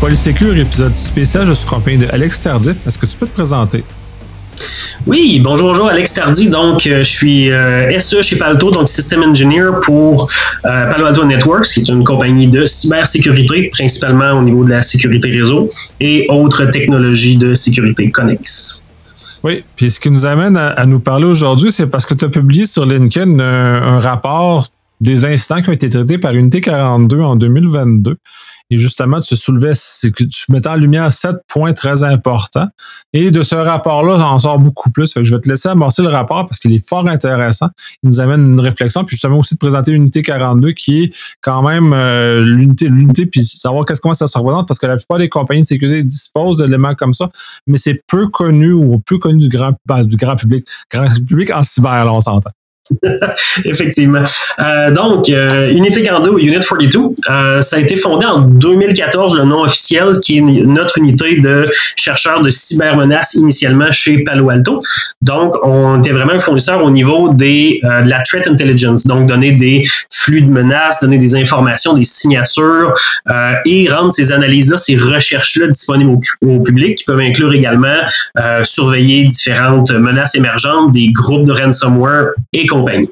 Polysécure, épisode spécial. Je suis accompagné de Alex Tardif. Est-ce que tu peux te présenter? Oui, bonjour, bonjour, Alex Tardy. Donc, euh, je suis euh, SE chez Palto, donc System Engineer pour euh, Palo Alto Networks, qui est une compagnie de cybersécurité, principalement au niveau de la sécurité réseau et autres technologies de sécurité connexes. Oui, puis ce qui nous amène à, nous parler aujourd'hui, c'est parce que tu as publié sur LinkedIn un rapport des incidents qui ont été traités par Unité 42 en 2022. Et justement, tu soulevais, tu mettais en lumière sept points très importants. Et de ce rapport-là, en sort beaucoup plus. Fait que je vais te laisser amorcer le rapport parce qu'il est fort intéressant. Il nous amène une réflexion. Puis justement aussi de présenter l'unité 42 qui est quand même euh, l'unité, l'unité, puis savoir qu'est-ce comment ça se représente parce que la plupart des compagnies de sécurité disposent d'éléments comme ça, mais c'est peu connu ou peu connu du grand, du grand public. Grand public en cyber, là, on s'entend. Effectivement. Euh, donc, euh, Unité 42 ou Unit 42, euh, ça a été fondé en 2014, le nom officiel, qui est notre unité de chercheurs de cybermenaces initialement chez Palo Alto. Donc, on était vraiment un fournisseur au niveau des, de la threat intelligence, donc donner des flux de menaces, donner des informations, des signatures et rendre ces analyses-là, ces recherches-là disponibles au, au, public, qui peuvent inclure également surveiller différentes menaces émergentes, des groupes de ransomware et compagnie.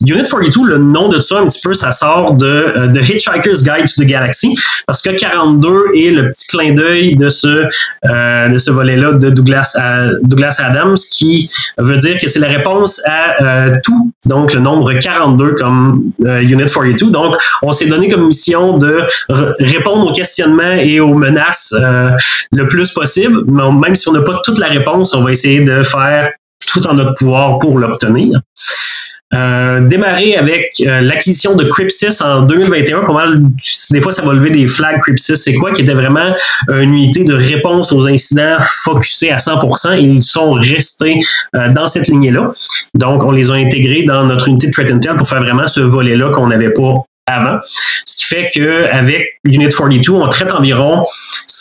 Unit 42, le nom de ça, un petit peu, ça sort de euh, The Hitchhiker's Guide to the Galaxy, parce que 42 est le petit clin d'œil de ce, euh, ce volet-là de Douglas, euh, Douglas Adams, qui veut dire que c'est la réponse à tout, donc le nombre 42 comme Unit 42. Donc, on s'est donné comme mission de répondre aux questionnements et aux menaces le plus possible, mais même si on n'a pas toute la réponse, on va essayer de faire tout en notre pouvoir pour l'obtenir. Euh, démarrer avec euh, l'acquisition de Crypsys en 2021. des fois, ça va lever des flags Crypsys, c'est quoi? Qui était vraiment une unité de réponse aux incidents focusée à 100% et ils sont restés euh, dans cette lignée-là. Donc, on les a intégrés dans notre unité de Threat Intel pour faire vraiment ce volet-là qu'on n'avait pas avant. Ce qui fait qu'avec Unit 42, on traite environ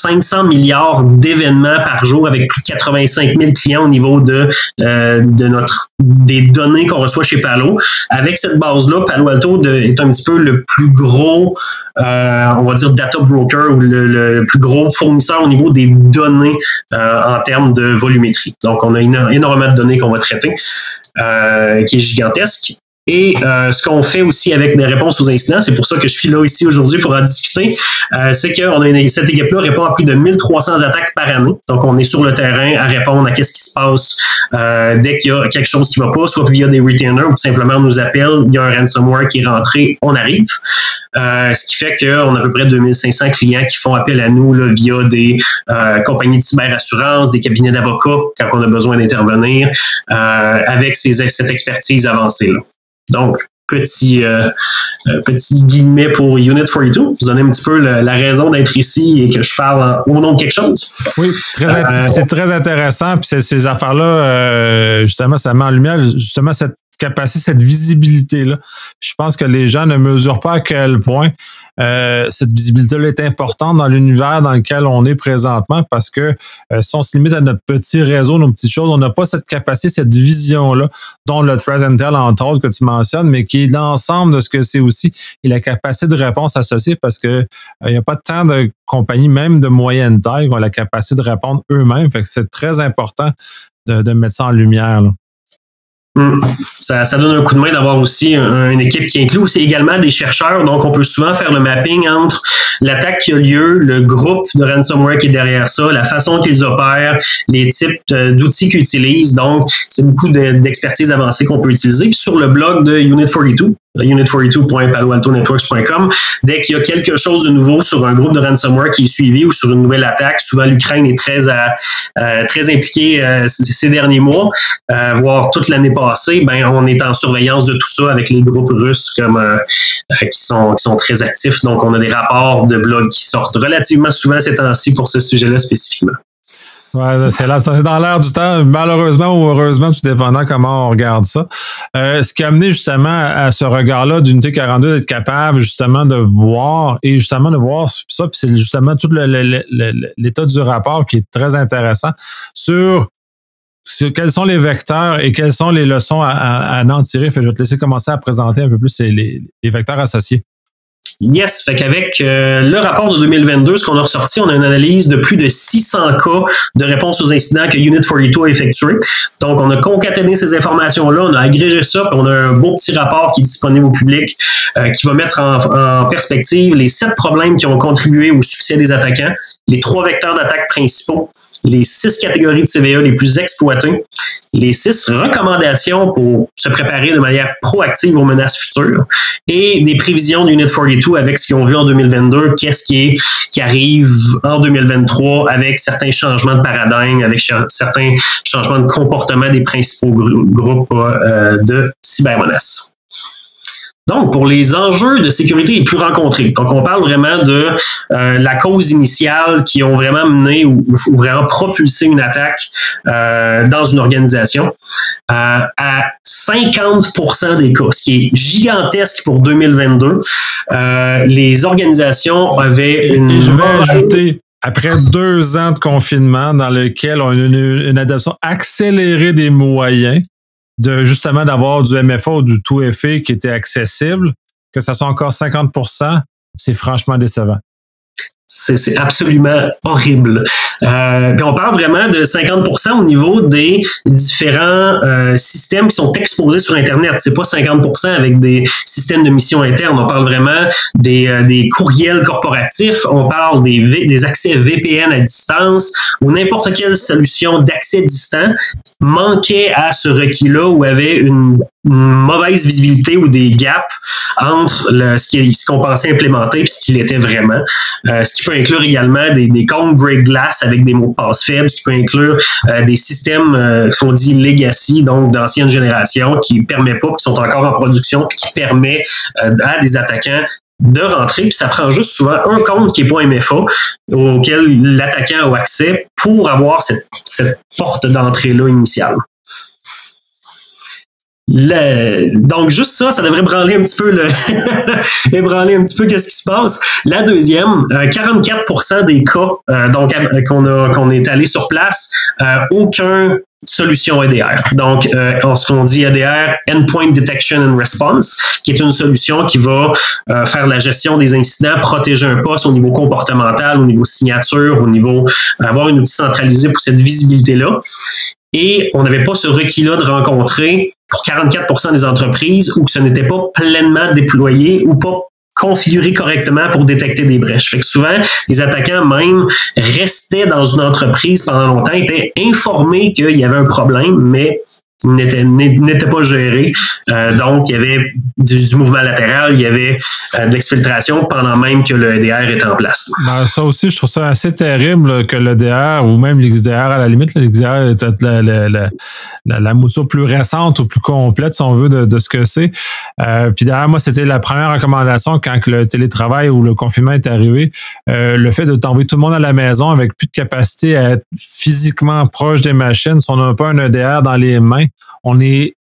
500 milliards d'événements par jour avec plus de 85 000 clients au niveau de, euh, de notre des données qu'on reçoit chez Palo. Avec cette base-là, Palo Alto est un petit peu le plus gros, euh, on va dire, data broker ou le, plus gros fournisseur au niveau des données euh, en termes de volumétrie. Donc, on a énormément de données qu'on va traiter, qui est gigantesque. Et euh, ce qu'on fait aussi avec des réponses aux incidents, c'est pour ça que je suis là ici aujourd'hui pour en discuter, euh, c'est que on a cette équipe-là répond à plus de 1300 attaques par année. Donc, on est sur le terrain à répondre à qu'est-ce qui se passe euh, dès qu'il y a quelque chose qui va pas, soit via des retainers ou simplement on nous appelle, il y a un ransomware qui est rentré, on arrive. Euh, ce qui fait qu'on a à peu près 2500 clients qui font appel à nous là, via des euh, compagnies de cyberassurance, des cabinets d'avocats quand on a besoin d'intervenir avec ces, cette expertise avancée-là. Donc, petit, euh, euh, petit guillemet pour Unit 42. Vous donnez un petit peu la raison d'être ici et que je parle au nom de quelque chose. Oui, euh, c'est très intéressant. Puis ces affaires-là, justement, ça met en lumière justement cette capacité, cette visibilité-là. Je pense que les gens ne mesurent pas à quel point euh, cette visibilité-là est importante dans l'univers dans lequel on est présentement parce que euh, si on se limite à notre petit réseau, nos petites choses, on n'a pas cette capacité, cette vision-là, dont le Threat entre autres, que tu mentionnes, mais qui est l'ensemble de ce que c'est aussi et la capacité de réponse associée parce que euh, il n'y a pas tant de compagnies, même de moyenne taille, qui ont la capacité de répondre eux-mêmes. C'est très important de, de mettre ça en lumière. Là. Hmm. Ça, donne un coup de main d'avoir aussi une équipe qui inclut aussi également des chercheurs. Donc, on peut souvent faire le mapping entre l'attaque qui a lieu, le groupe de ransomware qui est derrière ça, la façon qu'ils opèrent, les types d'outils qu'ils utilisent. Donc, c'est beaucoup d'expertise avancée qu'on peut utiliser. Puis sur le blog de Unit 42, unit42.paloaltonetworks.com. Dès qu'il y a quelque chose de nouveau sur un groupe de ransomware qui est suivi ou sur une nouvelle attaque, souvent l'Ukraine est très, euh, très impliquée euh, ces derniers mois, euh, voire toute l'année passée, ben, on est en surveillance de tout ça avec les groupes russes comme, qui, sont, qui sont très actifs. Donc, on a des rapports de blogs qui sortent relativement souvent ces temps-ci pour ce sujet-là spécifiquement. Ouais, c'est dans l'air du temps, malheureusement ou heureusement, tout dépendant comment on regarde ça. Euh, ce qui a amené justement à ce regard-là d'unité 42 d'être capable justement de voir et justement de voir ça, puis c'est justement tout l'état du rapport qui est très intéressant sur, quels sont les vecteurs et quelles sont les leçons à, en tirer. Fait, je vais te laisser commencer à présenter un peu plus les, les vecteurs associés. Yes, fait qu'avec euh, le rapport de 2022, ce qu'on a ressorti, on a une analyse de plus de 600 cas de réponse aux incidents que Unit 42 a effectué. Donc, on a concaténé ces informations-là, on a agrégé ça, puis on a un beau petit rapport qui est disponible au public euh, qui va mettre en, perspective les sept problèmes qui ont contribué au succès des attaquants, les trois vecteurs d'attaque principaux, les six catégories de CVE les plus exploitées, les six recommandations pour se préparer de manière proactive aux menaces futures et des prévisions d'Unit 42 avec ce qu'ils ont vu en 2022, qu'est-ce qui, est, qui arrive en 2023 avec certains changements de paradigme, avec certains changements de comportement des principaux groupes euh, de cybermenaces. Donc, pour les enjeux de sécurité les plus rencontrés, donc on parle vraiment de euh, la cause initiale qui ont vraiment mené ou, vraiment propulsé une attaque euh, dans une organisation. Euh, à 50% des cas, ce qui est gigantesque pour 2022, les organisations avaient une... Et je vais ajouter, après deux ans de confinement dans lequel on a une, une adoption accélérée des moyens, de justement d'avoir du MFA ou du tout FA qui était accessible, que ça soit encore 50% c'est franchement décevant. C'est absolument horrible. Euh, puis on parle vraiment de 50% au niveau des différents euh, systèmes qui sont exposés sur Internet. C'est pas 50% avec des systèmes de mission interne. On parle vraiment des, euh, des courriels corporatifs. On parle des, accès VPN à distance ou n'importe quelle solution d'accès distant manquait à ce requis-là ou avait une mauvaise visibilité ou des gaps entre ce qu'on pensait implémenter et ce qu'il était vraiment. Ce qui peut inclure également des, des comptes break glass avec des mots de passe faibles, ce qui peut inclure euh, des systèmes euh, qui sont dits legacy, donc d'ancienne génération, qui ne permettent pas, qui sont encore en production, qui permet à des attaquants de rentrer, puis ça prend juste souvent un compte qui n'est pas MFA auquel l'attaquant a accès pour avoir cette, cette porte d'entrée-là initiale donc juste ça, ça devrait branler un petit peu le ébranler un petit peu qu'est-ce qui se passe. La deuxième, 44% euh, des cas euh, donc euh, qu'on a qu'on est allé sur place, aucun solution EDR. Donc, ce qu'on dit EDR, Endpoint Detection and Response, qui est une solution qui va faire la gestion des incidents, protéger un poste au niveau comportemental, au niveau signature, au niveau avoir une outil centralisé pour cette visibilité-là. Et on n'avait pas ce requis-là de rencontrer pour 44% des entreprises où ce n'était pas pleinement déployé ou pas configuré correctement pour détecter des brèches. Fait que souvent, les attaquants même restaient dans une entreprise pendant longtemps, étaient informés qu'il y avait un problème, mais n'était pas géré. Euh, donc, il y avait du, mouvement latéral, il y avait euh, de l'exfiltration pendant même que le EDR est en place. Ben, ça aussi, je trouve ça assez terrible que l'EDR ou même l'XDR à la limite, l'XDR est la, la, la, la, mouture plus récente ou plus complète, si on veut, de, de ce que c'est. Euh, puis derrière, moi, c'était la première recommandation quand le télétravail ou le confinement est arrivé. Euh, le fait de tomber tout le monde à la maison avec plus de capacité à être physiquement proche des machines, si on n'a pas un EDR dans les mains, on est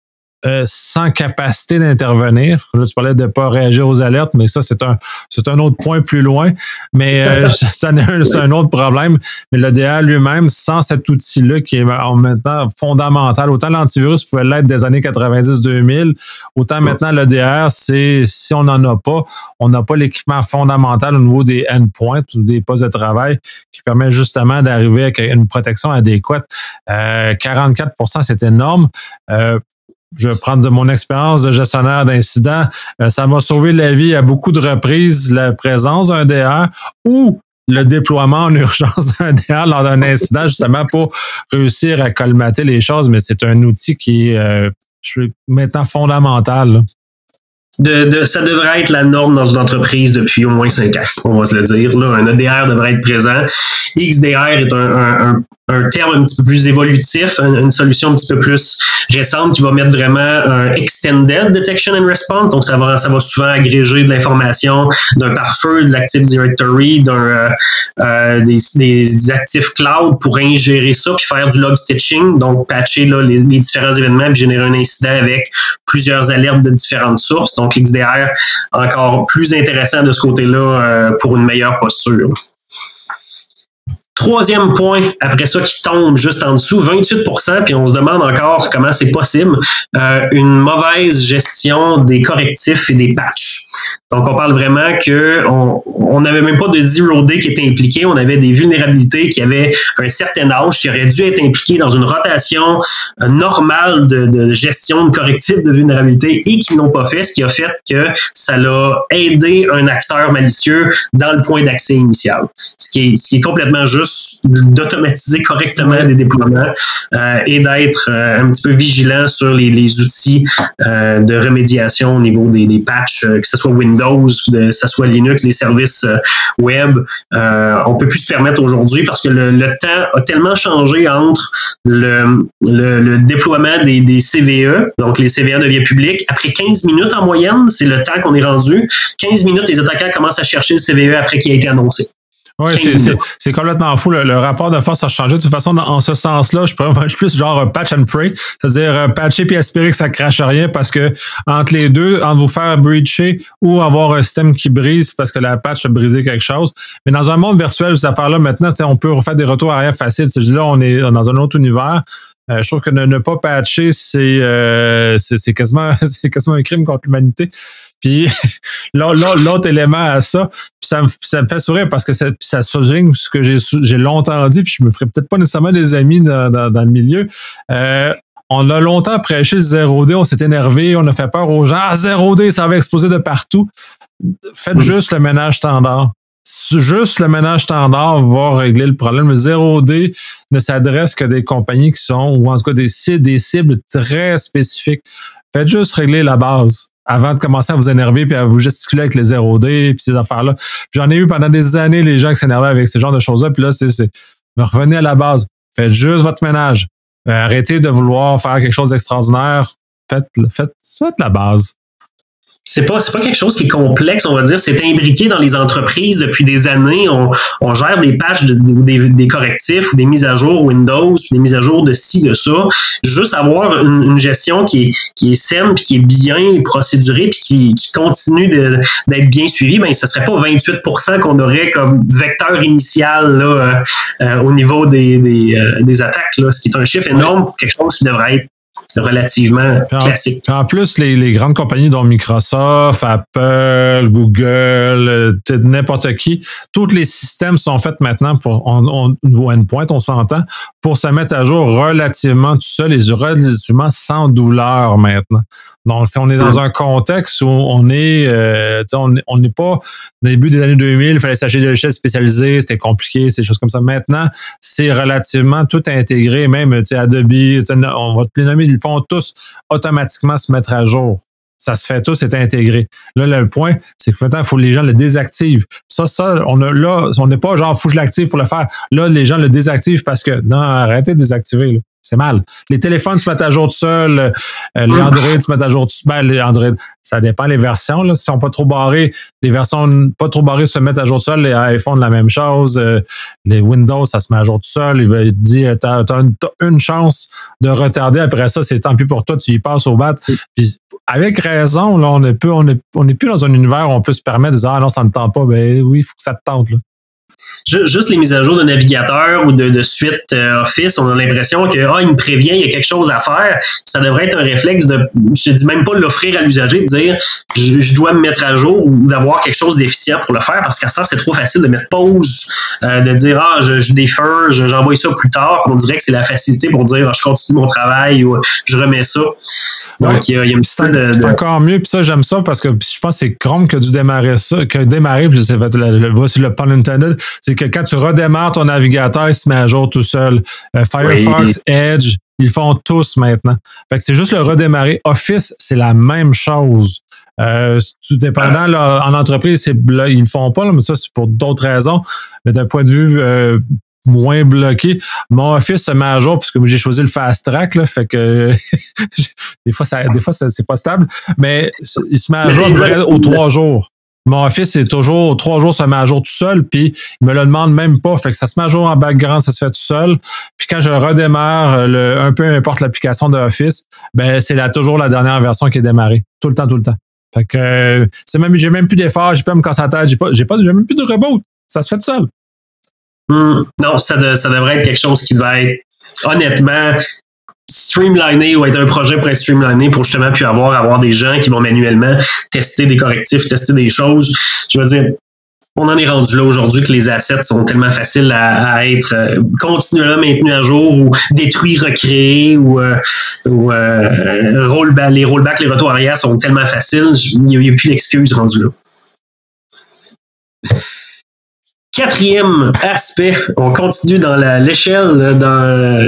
euh, sans capacité d'intervenir. Là, tu parlais de ne pas réagir aux alertes, mais ça, c'est un, c'est un autre point plus loin. Mais euh, ça, c'est un autre problème. Mais l'EDR lui-même, sans cet outil-là qui est en maintenant fondamental, autant l'antivirus pouvait l'être des années 90-2000, autant maintenant l'EDR, c'est si on n'en a pas, on n'a pas l'équipement fondamental au niveau des endpoints ou des postes de travail qui permet justement d'arriver avec une protection adéquate. Euh, 44% c'est énorme. Je vais prendre de mon expérience de gestionnaire d'incidents, euh, ça m'a sauvé la vie à beaucoup de reprises, la présence d'un DR ou le déploiement en urgence d'un DR lors d'un incident, justement pour réussir à colmater les choses, mais c'est un outil qui est euh, maintenant fondamental. Ça devrait être la norme dans une entreprise depuis au moins cinq ans, on va se le dire. Un EDR devrait être présent. XDR est un terme un petit peu plus évolutif, une, solution un petit peu plus récente qui va mettre vraiment un extended detection and response. Donc, ça va, ça va souvent agréger de l'information d'un pare-feu, de l'Active Directory, d'un, euh, euh, des, des, actifs cloud pour ingérer ça puis faire du log stitching. Donc, patcher là, les, différents événements puis générer un incident avec plusieurs alertes de différentes sources. Donc, XDR, encore plus intéressant de ce côté-là euh, pour une meilleure posture. Troisième point, après ça, qui tombe juste en dessous, 28% puis on se demande encore comment c'est possible, euh, une mauvaise gestion des correctifs et des patchs. Donc, on parle vraiment que on n'avait même pas de zero day qui était impliqué, on avait des vulnérabilités qui avaient un certain âge, qui auraient dû être impliquées dans une rotation euh, normale de, gestion de correctifs de vulnérabilité et qui n'ont pas fait, ce qui a fait que ça l'a aidé un acteur malicieux dans le point d'accès initial. Ce qui est complètement juste d'automatiser correctement les déploiements euh, et d'être euh, un petit peu vigilant sur les, les outils euh, de remédiation au niveau des, des patchs, que ce soit Windows, que ce soit Linux, des services web. on peut plus se permettre aujourd'hui parce que le, le, temps a tellement changé entre le, le, le déploiement des, des, CVE, donc les CVE de vie publique. Après 15 minutes en moyenne, c'est le temps qu'on est rendu. 15 minutes, les attaquants commencent à chercher le CVE après qu'il a été annoncé. Oui, c'est complètement fou. Le, rapport de force a changé. De toute façon, en ce sens-là, je pourrais plus genre patch and pray, c'est-à-dire euh, patcher puis espérer que ça crache rien parce que entre les deux, entre vous faire breacher ou avoir un système qui brise parce que la patch a brisé quelque chose. Mais dans un monde virtuel, ces affaires-là, maintenant, on peut refaire des retours arrière faciles. Là, on est dans un autre univers. Euh, je trouve que ne, pas patcher, c'est euh, c'est quasiment, quasiment un crime contre l'humanité. Puis l'autre élément à ça, ça me, ça me fait sourire parce que ça, ça souligne ce que j'ai longtemps dit, puis je me ferai peut-être pas nécessairement des amis dans, dans, le milieu. Euh, on a longtemps prêché le 0D, on s'est énervé, on a fait peur aux gens. Ah, 0D, ça va exploser de partout. Faites juste le ménage standard. Juste le ménage standard va régler le problème. Le 0D ne s'adresse que des compagnies qui sont, ou en tout cas des, cibles très spécifiques. Faites juste régler la base avant de commencer à vous énerver puis à vous gesticuler avec les 0D puis ces affaires-là. J'en ai eu pendant des années les gens qui s'énervaient avec ce genre de choses-là. Puis là, c'est, c'est revenez à la base. Faites juste votre ménage. Euh, arrêtez de vouloir faire quelque chose d'extraordinaire. Faites, faites, faites la base c'est pas c'est pas quelque chose qui est complexe, on va dire. C'est imbriqué dans les entreprises depuis des années. On, on gère des patchs, des, des, correctifs ou des mises à jour Windows, des mises à jour de ci, de ça. Juste avoir une, une gestion qui est, qui est saine, puis qui est bien procédurée, puis qui, qui continue d'être bien suivie, ben ça serait pas 28% qu'on aurait comme vecteur initial là, euh, euh, au niveau des, des, euh, des attaques, là, ce qui est un chiffre énorme quelque chose qui devrait être relativement classique. En, plus, les, les, grandes compagnies dont Microsoft, Apple, Google, euh, n'importe qui, tous les systèmes sont faits maintenant pour on, on niveau endpoint, on s'entend, pour se mettre à jour relativement tout seul et relativement sans douleur maintenant. Donc, si on est dans hum. un contexte où on est, euh, on n'est pas au début des années 2000, il fallait s'acheter des logiciels spécialisés, c'était compliqué, ces choses comme ça. Maintenant, c'est relativement tout intégré, même Adobe, on va te les nommer font tous automatiquement se mettre à jour. Ça se fait tous, c'est intégré. Là, le point, c'est que maintenant, il faut que les gens le désactivent. Ça, ça, on a là, on n'est pas genre faut que je l'active pour le faire. Là, les gens le désactivent parce que non, arrêtez de désactiver. C'est mal. Les téléphones se mettent à jour tout seuls. Euh, les hum. Android se mettent à jour tout seuls. Ben, les Android, ça dépend les versions. Là. Si sont pas trop barrés, les versions pas trop barrées se mettent à jour tout seuls. Les iPhones, la même chose. Euh, les Windows, ça se met à jour tout seul. Il va dire, t'as as une, chance de retarder. Après ça, c'est tant pis pour toi. Tu y passes au bat. Puis, avec raison, là, on n'est plus, on est, on est plus dans un univers où on peut se permettre de dire, ah non, ça ne tente pas. Ben oui, il faut que ça te tente. Là juste les mises à jour de navigateur ou de, de suite euh, Office, on a l'impression que ah, il me prévient, il y a quelque chose à faire. Ça devrait être un réflexe de, je dis même pas l'offrir à l'usager, de dire je, dois me mettre à jour ou d'avoir quelque chose d'efficient pour le faire parce qu'à ça, c'est trop facile de mettre pause, euh, de dire ah, je, je défère, j'envoie ça plus tard. On dirait que c'est la facilité pour dire ah, je continue mon travail ou je remets ça. Donc, il y, a, il y a un de, C'est encore mieux, puis ça, j'aime ça parce que je pense que c'est Chrome qui a dû démarrer ça, qui a démarré, puis c'est le, voici le pun intended, c'est que quand tu redémarres ton navigateur, il se met à jour tout seul. Euh, Firefox, Edge, ils font tous maintenant. Fait que c'est juste le redémarrer. Office, c'est la même chose. Euh, tout dépendant, là, en entreprise, c'est ils le font pas, là, mais ça, c'est pour d'autres raisons. Mais d'un point de vue euh, moins bloqué, mon Office se met à jour puisque j'ai choisi le fast track, là, fait que des fois, ça, des fois, c'est pas stable. Mais il se met à jour aux trois jours. Mon Office, c'est toujours trois jours, ça met à jour tout seul, puis il me le demande même pas. Fait que ça se met à jour en background, ça se fait tout seul. Puis quand je redémarre, euh, un peu importe l'application de Office, ben c'est toujours la dernière version qui est démarrée. Tout le temps, tout le temps. Fait que euh, c'est même, j'ai même plus d'efforts, j'ai pas me j'ai pas, j'ai même plus de reboot. Ça se fait tout seul. Hmm. non, ça, ça devrait être quelque chose qui va être honnêtement streamliner ou être un projet pour être streamliné pour justement puis avoir avoir des gens qui vont manuellement tester des correctifs, tester des choses. Je veux dire, on en est rendu là aujourd'hui que les assets sont tellement faciles à, être euh, continuellement maintenus à jour ou détruits, recréés ou, euh, euh, les rollbacks, les retours arrière sont tellement faciles, il n'y a, plus d'excuses rendues là. Quatrième aspect, on continue dans l'échelle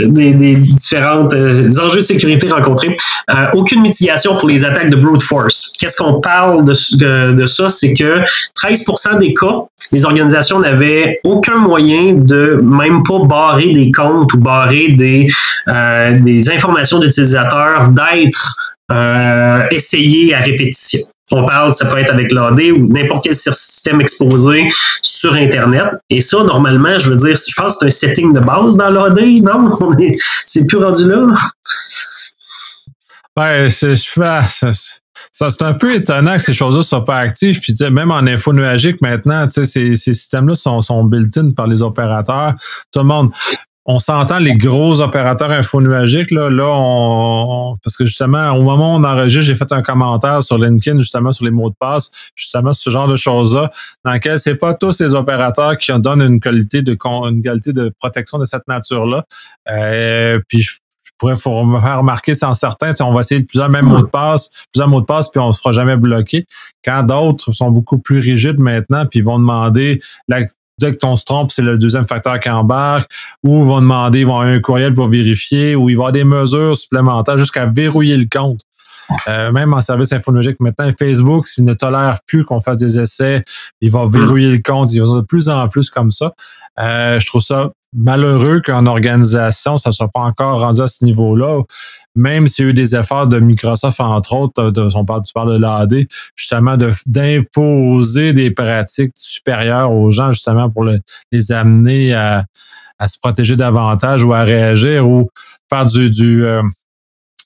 des, des différentes euh, enjeux de sécurité rencontrés. Euh, aucune mitigation pour les attaques de brute force. Qu'est-ce qu'on parle de, ça? C'est que 13% des cas, les organisations n'avaient aucun moyen de même pas barrer des comptes ou barrer des, euh, des informations d'utilisateurs d'être essayées à répétition. On parle, ça peut être avec l'AD ou n'importe quel système exposé sur Internet. Et ça, normalement, je veux dire, je pense que c'est un setting de base dans l'AD, non? C'est plus rendu là. Ouais, c'est, c'est un peu étonnant que ces choses-là soient pas actives. Puis même en info nuagique maintenant, ces, ces systèmes-là sont, sont built-in par les opérateurs. Tout le monde on s'entend les gros opérateurs infonuagiques là, là on, parce que justement au moment où on enregistre, j'ai fait un commentaire sur LinkedIn justement sur les mots de passe, justement ce genre de choses-là, dans lequel c'est pas tous les opérateurs qui donnent une qualité de une qualité de protection de cette nature-là. Euh, puis je pourrais vous faire remarquer sans certains, on va essayer plusieurs mêmes mots de passe, plusieurs mots de passe, puis on se fera jamais bloqué. Quand d'autres sont beaucoup plus rigides maintenant, puis vont demander la, dès que ton se trompe, c'est le deuxième facteur qui embarque, ou ils vont demander, ils vont avoir un courriel pour vérifier, ou il va y avoir des mesures supplémentaires jusqu'à verrouiller le compte. Euh, même en service infonologique, maintenant, Facebook, s'il ne tolère plus qu'on fasse des essais, il va verrouiller le compte. Il y de plus en plus comme ça. Euh, je trouve ça malheureux qu'en organisation, ça ne soit pas encore rendu à ce niveau-là. Même s'il y a eu des efforts de Microsoft, entre autres, de, on parle, tu parles de l'AD, justement, d'imposer des pratiques supérieures aux gens, justement, pour les amener à, à, se protéger davantage ou à réagir ou faire du, du euh,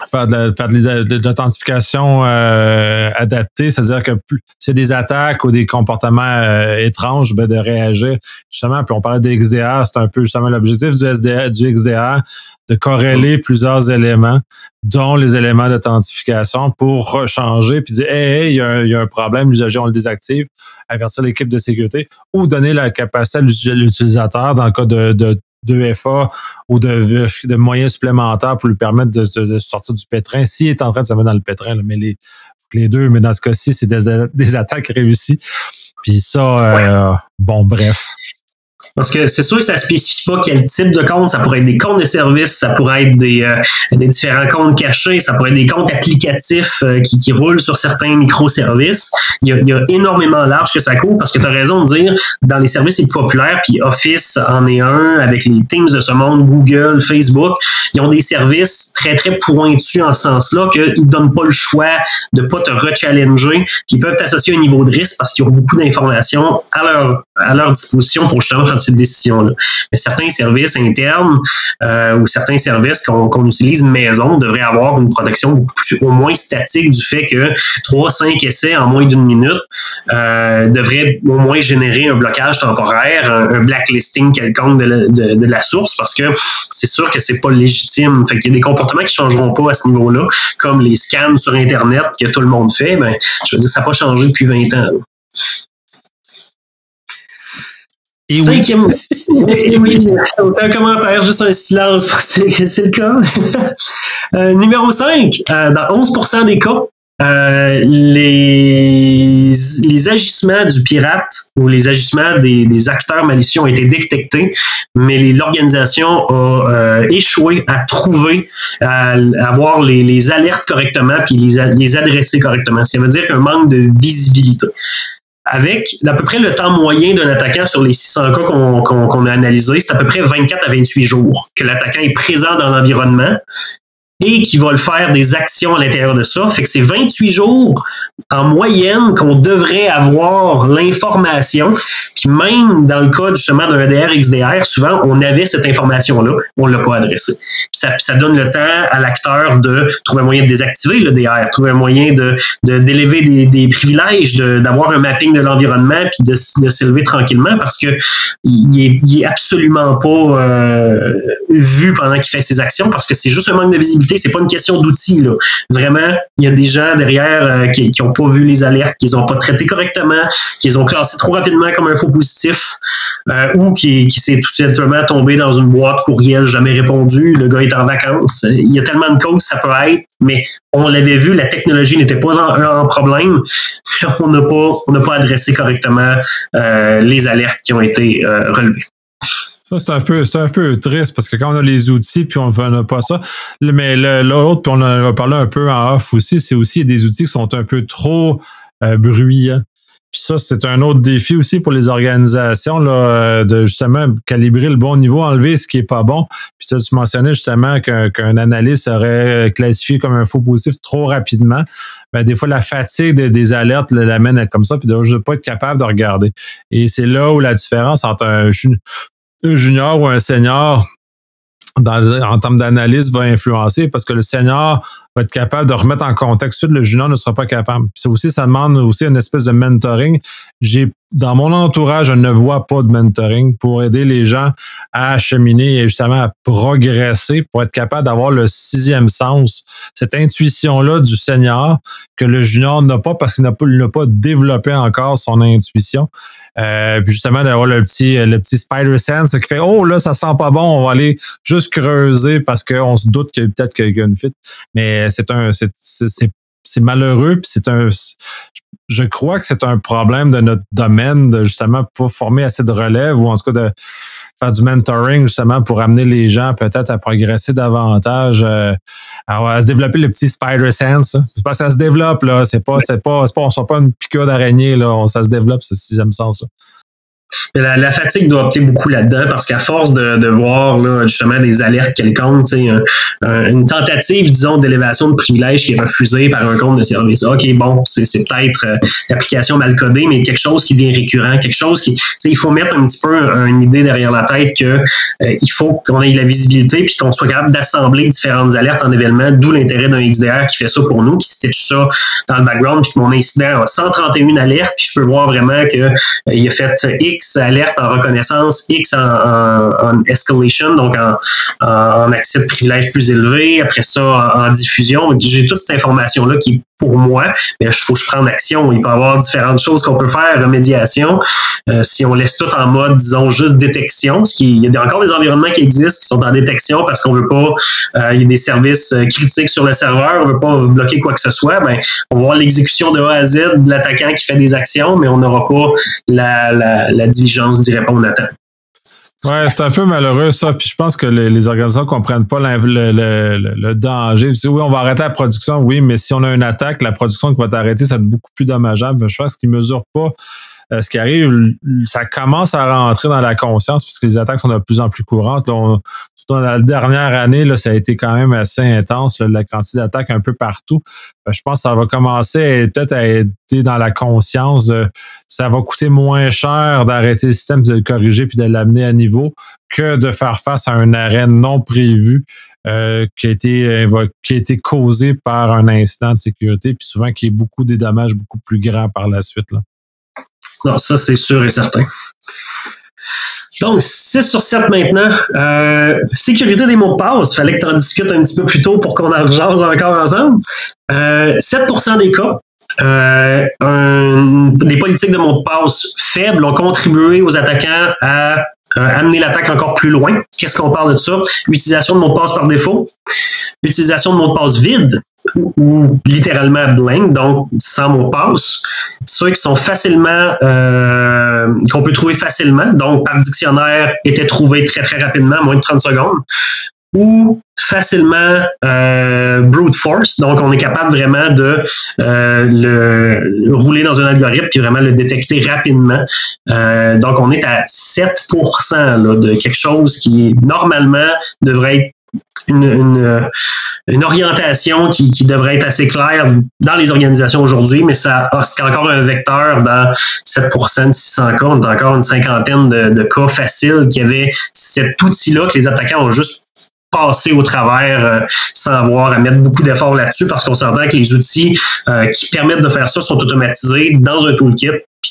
faire de, l'authentification euh, adaptée, c'est-à-dire que c'est des attaques ou des comportements euh, étranges, ben, de réagir justement. Puis on parlait de XDR, c'est un peu justement l'objectif du, SDR, du XDR, de corréler plusieurs éléments, dont les éléments d'authentification pour changer puis dire hey, il y, y, a un problème, l'usager on le désactive, avertir l'équipe de sécurité ou donner la capacité à l'utilisateur dans le cas de, de de FA ou de, de moyens supplémentaires pour lui permettre de, sortir du pétrin s'il est en train de se mettre dans le pétrin. mais les, les deux, mais dans ce cas-ci, c'est des, attaques réussies. Puis ça, euh, bon, bref. Parce que c'est sûr que ça spécifie pas quel type de compte. Ça pourrait être des comptes de services, ça pourrait être des, euh, des différents comptes cachés, ça pourrait être des comptes applicatifs euh, qui, qui, roulent sur certains microservices. Il y a, il y énormément large que ça couvre parce que tu as raison de dire, dans les services les plus populaires, puis Office en est un, avec les Teams de ce monde, Google, Facebook, ils ont des services très, très pointus en ce sens-là qu'ils ne donnent pas le choix de pas te rechallenger, qui peuvent t'associer un niveau de risque parce qu'ils ont beaucoup d'informations à leur, à leur disposition pour justement cette décision-là. Mais certains services internes euh, ou certains services qu'on utilise maison devraient avoir une protection au moins statique du fait que 3-5 essais en moins d'une minute euh, devraient au moins générer un blocage temporaire, un, blacklisting quelconque de la, source parce que c'est sûr que c'est pas légitime. Fait qu'il y a des comportements qui changeront pas à ce niveau-là, comme les scans sur Internet que tout le monde fait. Ben, je veux dire, ça n'a pas changé depuis 20 ans. Et Cinquième. Oui. oui, aucun commentaire, juste un silence que c'est le cas. Euh, numéro 5, euh, dans 11% des cas, euh, les, les agissements du pirate ou les agissements des, des acteurs malicieux ont été détectés, mais l'organisation a échoué à trouver, à, avoir les, les alertes correctement puis les, les adresser correctement. Ce qui veut dire qu'un manque de visibilité avec à peu près le temps moyen d'un attaquant sur les 600 cas qu'on a analysé, c'est à peu près 24 à 28 jours que l'attaquant est présent dans l'environnement et qui va le faire des actions à l'intérieur de ça. Fait que c'est 28 jours en moyenne qu'on devrait avoir l'information. Puis même dans le cas justement d'un EDR XDR, souvent on avait cette information-là, on l'a pas adressée. Ça, ça, donne le temps à l'acteur de trouver un moyen de désactiver le DR, trouver un moyen d'élever des, privilèges, d'avoir un mapping de l'environnement, puis de, de s'élever tranquillement parce que il absolument pas euh, vu pendant qu'il fait ses actions parce que c'est juste un manque de visibilité, c'est pas une question d'outils. Vraiment, il y a des gens derrière euh, qui n'ont pas vu les alertes, qui ont pas traité correctement, qui les ont classés trop rapidement comme un faux positif, euh, ou qui, qui s'est tout simplement tombé dans une boîte courriel jamais répondu, le gars est en vacances. Il y a tellement de causes ça peut être, mais on l'avait vu, la technologie n'était pas un problème. On n'a pas, pas adressé correctement euh, les alertes qui ont été relevées. Ça, c'est un peu, c'est un peu triste parce que quand on a les outils puis on n'a pas ça. Mais l'autre, puis on en a parlé un peu en off aussi, c'est aussi des outils qui sont un peu trop euh, bruyants. Puis ça, c'est un autre défi aussi pour les organisations là, euh, de justement calibrer le bon niveau, enlever ce qui est pas bon. Puis ça, tu mentionnais justement qu'un analyste aurait classifié comme un faux positif trop rapidement. Ben, des fois, la fatigue des, alertes l'amène comme ça, puis de ne pas être capable de regarder. Et c'est là où la différence entre un, un junior ou un senior en termes d'analyse va influencer parce que le senior être capable de remettre en contexte. Le junior ne sera pas capable. C'est aussi, ça demande aussi une espèce de mentoring. J'ai dans mon entourage, je ne vois pas de mentoring pour aider les gens à cheminer et justement à progresser pour être capable d'avoir le sixième sens, cette intuition-là du senior que le junior n'a pas parce qu'il n'a pas, développé encore son intuition. Euh, puis justement d'avoir le petit, le petit spider sense qui fait oh là ça sent pas bon, on va aller juste creuser parce qu'on se doute peut-être qu'il y a une fuite. Mais c'est un c'est c'est malheureux puis c'est un je crois que c'est un problème de notre domaine de justement pas former assez de relève ou en tout cas de faire du mentoring justement pour amener les gens peut-être à progresser davantage, euh, à, se développer le petit spider sense. C'est pas ça se développe là, c'est pas c'est pas c'est pas on sort pas une piqûre d'araignée là, ça se développe ce sixième sens. Là. La, fatigue doit opter beaucoup là-dedans parce qu'à force de, voir là, justement des alertes quelconques, un, un, une tentative, disons, d'élévation de privilèges qui est refusée par un compte de service. OK, bon, c'est, peut-être euh, l'application mal codée, mais quelque chose qui devient récurrent, quelque chose qui. Il faut mettre un petit peu une idée derrière la tête que euh, il faut qu'on ait la visibilité puis qu'on soit capable d'assembler différentes alertes en événement, d'où l'intérêt d'un XDR qui fait ça pour nous, qui stitch ça dans le background, puis que mon incident a 131 alertes, puis je peux voir vraiment qu'il euh, a fait X alerte en reconnaissance, X en, escalation, donc en, accès de privilèges plus élevé, après ça en, diffusion. J'ai toute cette information-là qui est pour moi, il faut que je prenne action. Il peut y avoir différentes choses qu'on peut faire, remédiation. Euh, si on laisse tout en mode, disons, juste détection, ce qui, il y a encore des environnements qui existent qui sont en détection parce qu'on veut pas, euh, il y a des services euh, critiques sur le serveur, on veut pas bloquer quoi que ce soit, ben, on va voir l'exécution de A à Z de l'attaquant qui fait des actions, mais on n'aura pas la diligence d'y répondre à temps. Ouais, c'est un peu malheureux ça. Puis je pense que les, les organisations comprennent pas le, danger. oui, on va arrêter la production, oui, mais si on a une attaque, la production qui va t'arrêter, ça va être beaucoup plus dommageable. Je pense qu'ils mesurent pas euh, ce qui arrive. Ça commence à rentrer dans la conscience puisque les attaques sont de plus en plus courantes. Là, dans la dernière année, là, ça a été quand même assez intense, la quantité d'attaques un peu partout. Euh, je pense que ça va commencer peut-être à être dans la conscience de ça va coûter moins cher d'arrêter le système, de le corriger puis de l'amener à niveau que de faire face à un arrêt non prévu euh, qui, a été, qui a été causé par un incident de sécurité, puis souvent qui est beaucoup des dommages beaucoup plus grands par la suite. Non, ça c'est sûr et certain. Donc, 6 sur 7 maintenant. Euh, sécurité des mots de passe. Fallait que tu en discutes un petit peu plus tôt pour qu'on en rejase encore ensemble. Euh, 7% des cas. Euh, des politiques de mots de passe faibles ont contribué aux attaquants à euh, amener l'attaque encore plus loin. Qu'est-ce qu'on parle de ça? Utilisation de mots de passe par défaut, utilisation de mots de passe vide ou littéralement blank, donc sans mot passe. Ceux qui sont facilement, euh, qu'on peut trouver facilement, donc par dictionnaire, étaient trouvés très très rapidement, moins de 30 secondes ou facilement euh, brute force. Donc, on est capable vraiment de euh, le rouler dans un algorithme puis vraiment le détecter rapidement. Euh, donc, on est à 7 là, de quelque chose qui normalement devrait être une, une, orientation qui, devrait être assez claire dans les organisations aujourd'hui, mais ça c'est encore un vecteur dans 7% de 600 cas. On a encore une cinquantaine de, cas faciles qui avaient cet outil-là que les attaquants ont juste passé au travers euh, sans avoir à mettre beaucoup d'efforts là-dessus parce qu'on s'entend que les outils euh, qui permettent de faire ça sont automatisés dans un toolkit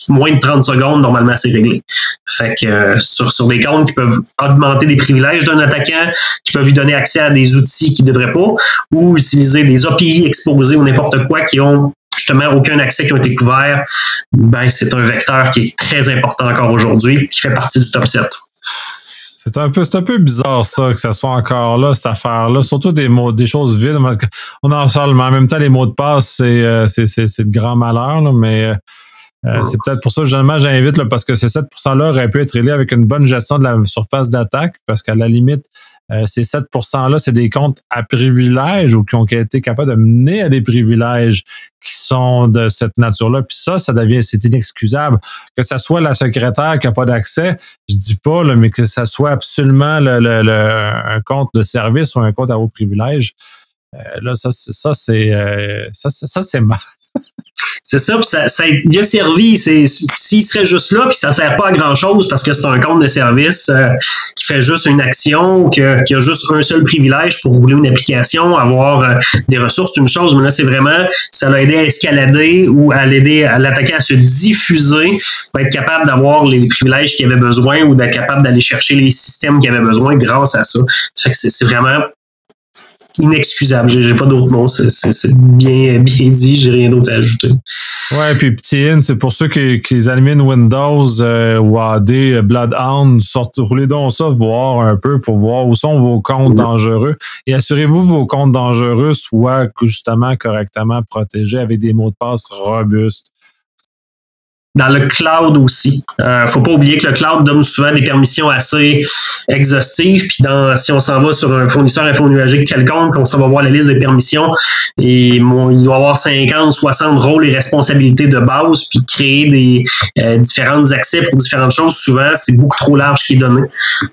moins de 30 secondes, normalement, c'est réglé. Fait que euh, sur, sur des comptes qui peuvent augmenter les privilèges d'un attaquant, qui peuvent lui donner accès à des outils qu'il ne devrait pas, ou utiliser des API exposés ou n'importe quoi qui ont justement aucun accès qui ont été couverts, ben c'est un vecteur qui est très important encore aujourd'hui, qui fait partie du top 7. C'est un peu, un peu bizarre ça que ça soit encore là cette affaire-là, surtout des mots, des choses vides. On en parle, mais en même temps les mots de passe c'est euh, de grand malheur, là, mais euh, euh, c'est peut-être pour ça que généralement j'invite parce que ces 7% là aurait pu être liés avec une bonne gestion de la surface d'attaque parce qu'à la limite, euh, ces 7% là c'est des comptes à privilèges ou qui ont été capables de mener à des privilèges qui sont de cette nature-là. Puis ça, ça devient, c'est inexcusable. Que ça soit la secrétaire qui n'a pas d'accès, je dis pas, là, mais que ça soit absolument le, le, un compte de service ou un compte à haut privilège. Euh, là, ça, ça c'est ça, ça c'est mal. C'est ça, puis ça, ça, il a servi. S'il serait juste là, puis ça sert pas à grand chose parce que c'est un compte de service euh, qui fait juste une action, qui a, qui a, juste un seul privilège pour rouler une application, avoir euh, des ressources, une chose. Mais là, c'est vraiment, ça l'a aidé à escalader ou à l'aider à l'attaquer à se diffuser pour être capable d'avoir les privilèges qu'il avait besoin ou d'être capable d'aller chercher les systèmes qu'il avait besoin grâce à ça. Fait que c'est vraiment inexcusable. J'ai pas d'autres mots. C'est bien, bien dit. J'ai rien d'autre à ajouter. Ouais, puis petit in, c'est pour ceux qui, qui Windows euh, ou AD, euh, Bloodhound, sortez, roulez donc ça, voir un peu pour voir où sont vos comptes dangereux. Et assurez-vous vos comptes dangereux soient justement correctement protégés avec des mots de passe robustes dans le cloud aussi. Euh, faut pas oublier que le cloud donne souvent des permissions assez exhaustives. Puis dans, si on s'en va sur un fournisseur infonuagique quelconque, on s'en va voir la liste de permissions et il doit avoir 50, 60 rôles et responsabilités de base, puis créer des euh, différents accès pour différentes choses. Souvent, c'est beaucoup trop large qui est donné.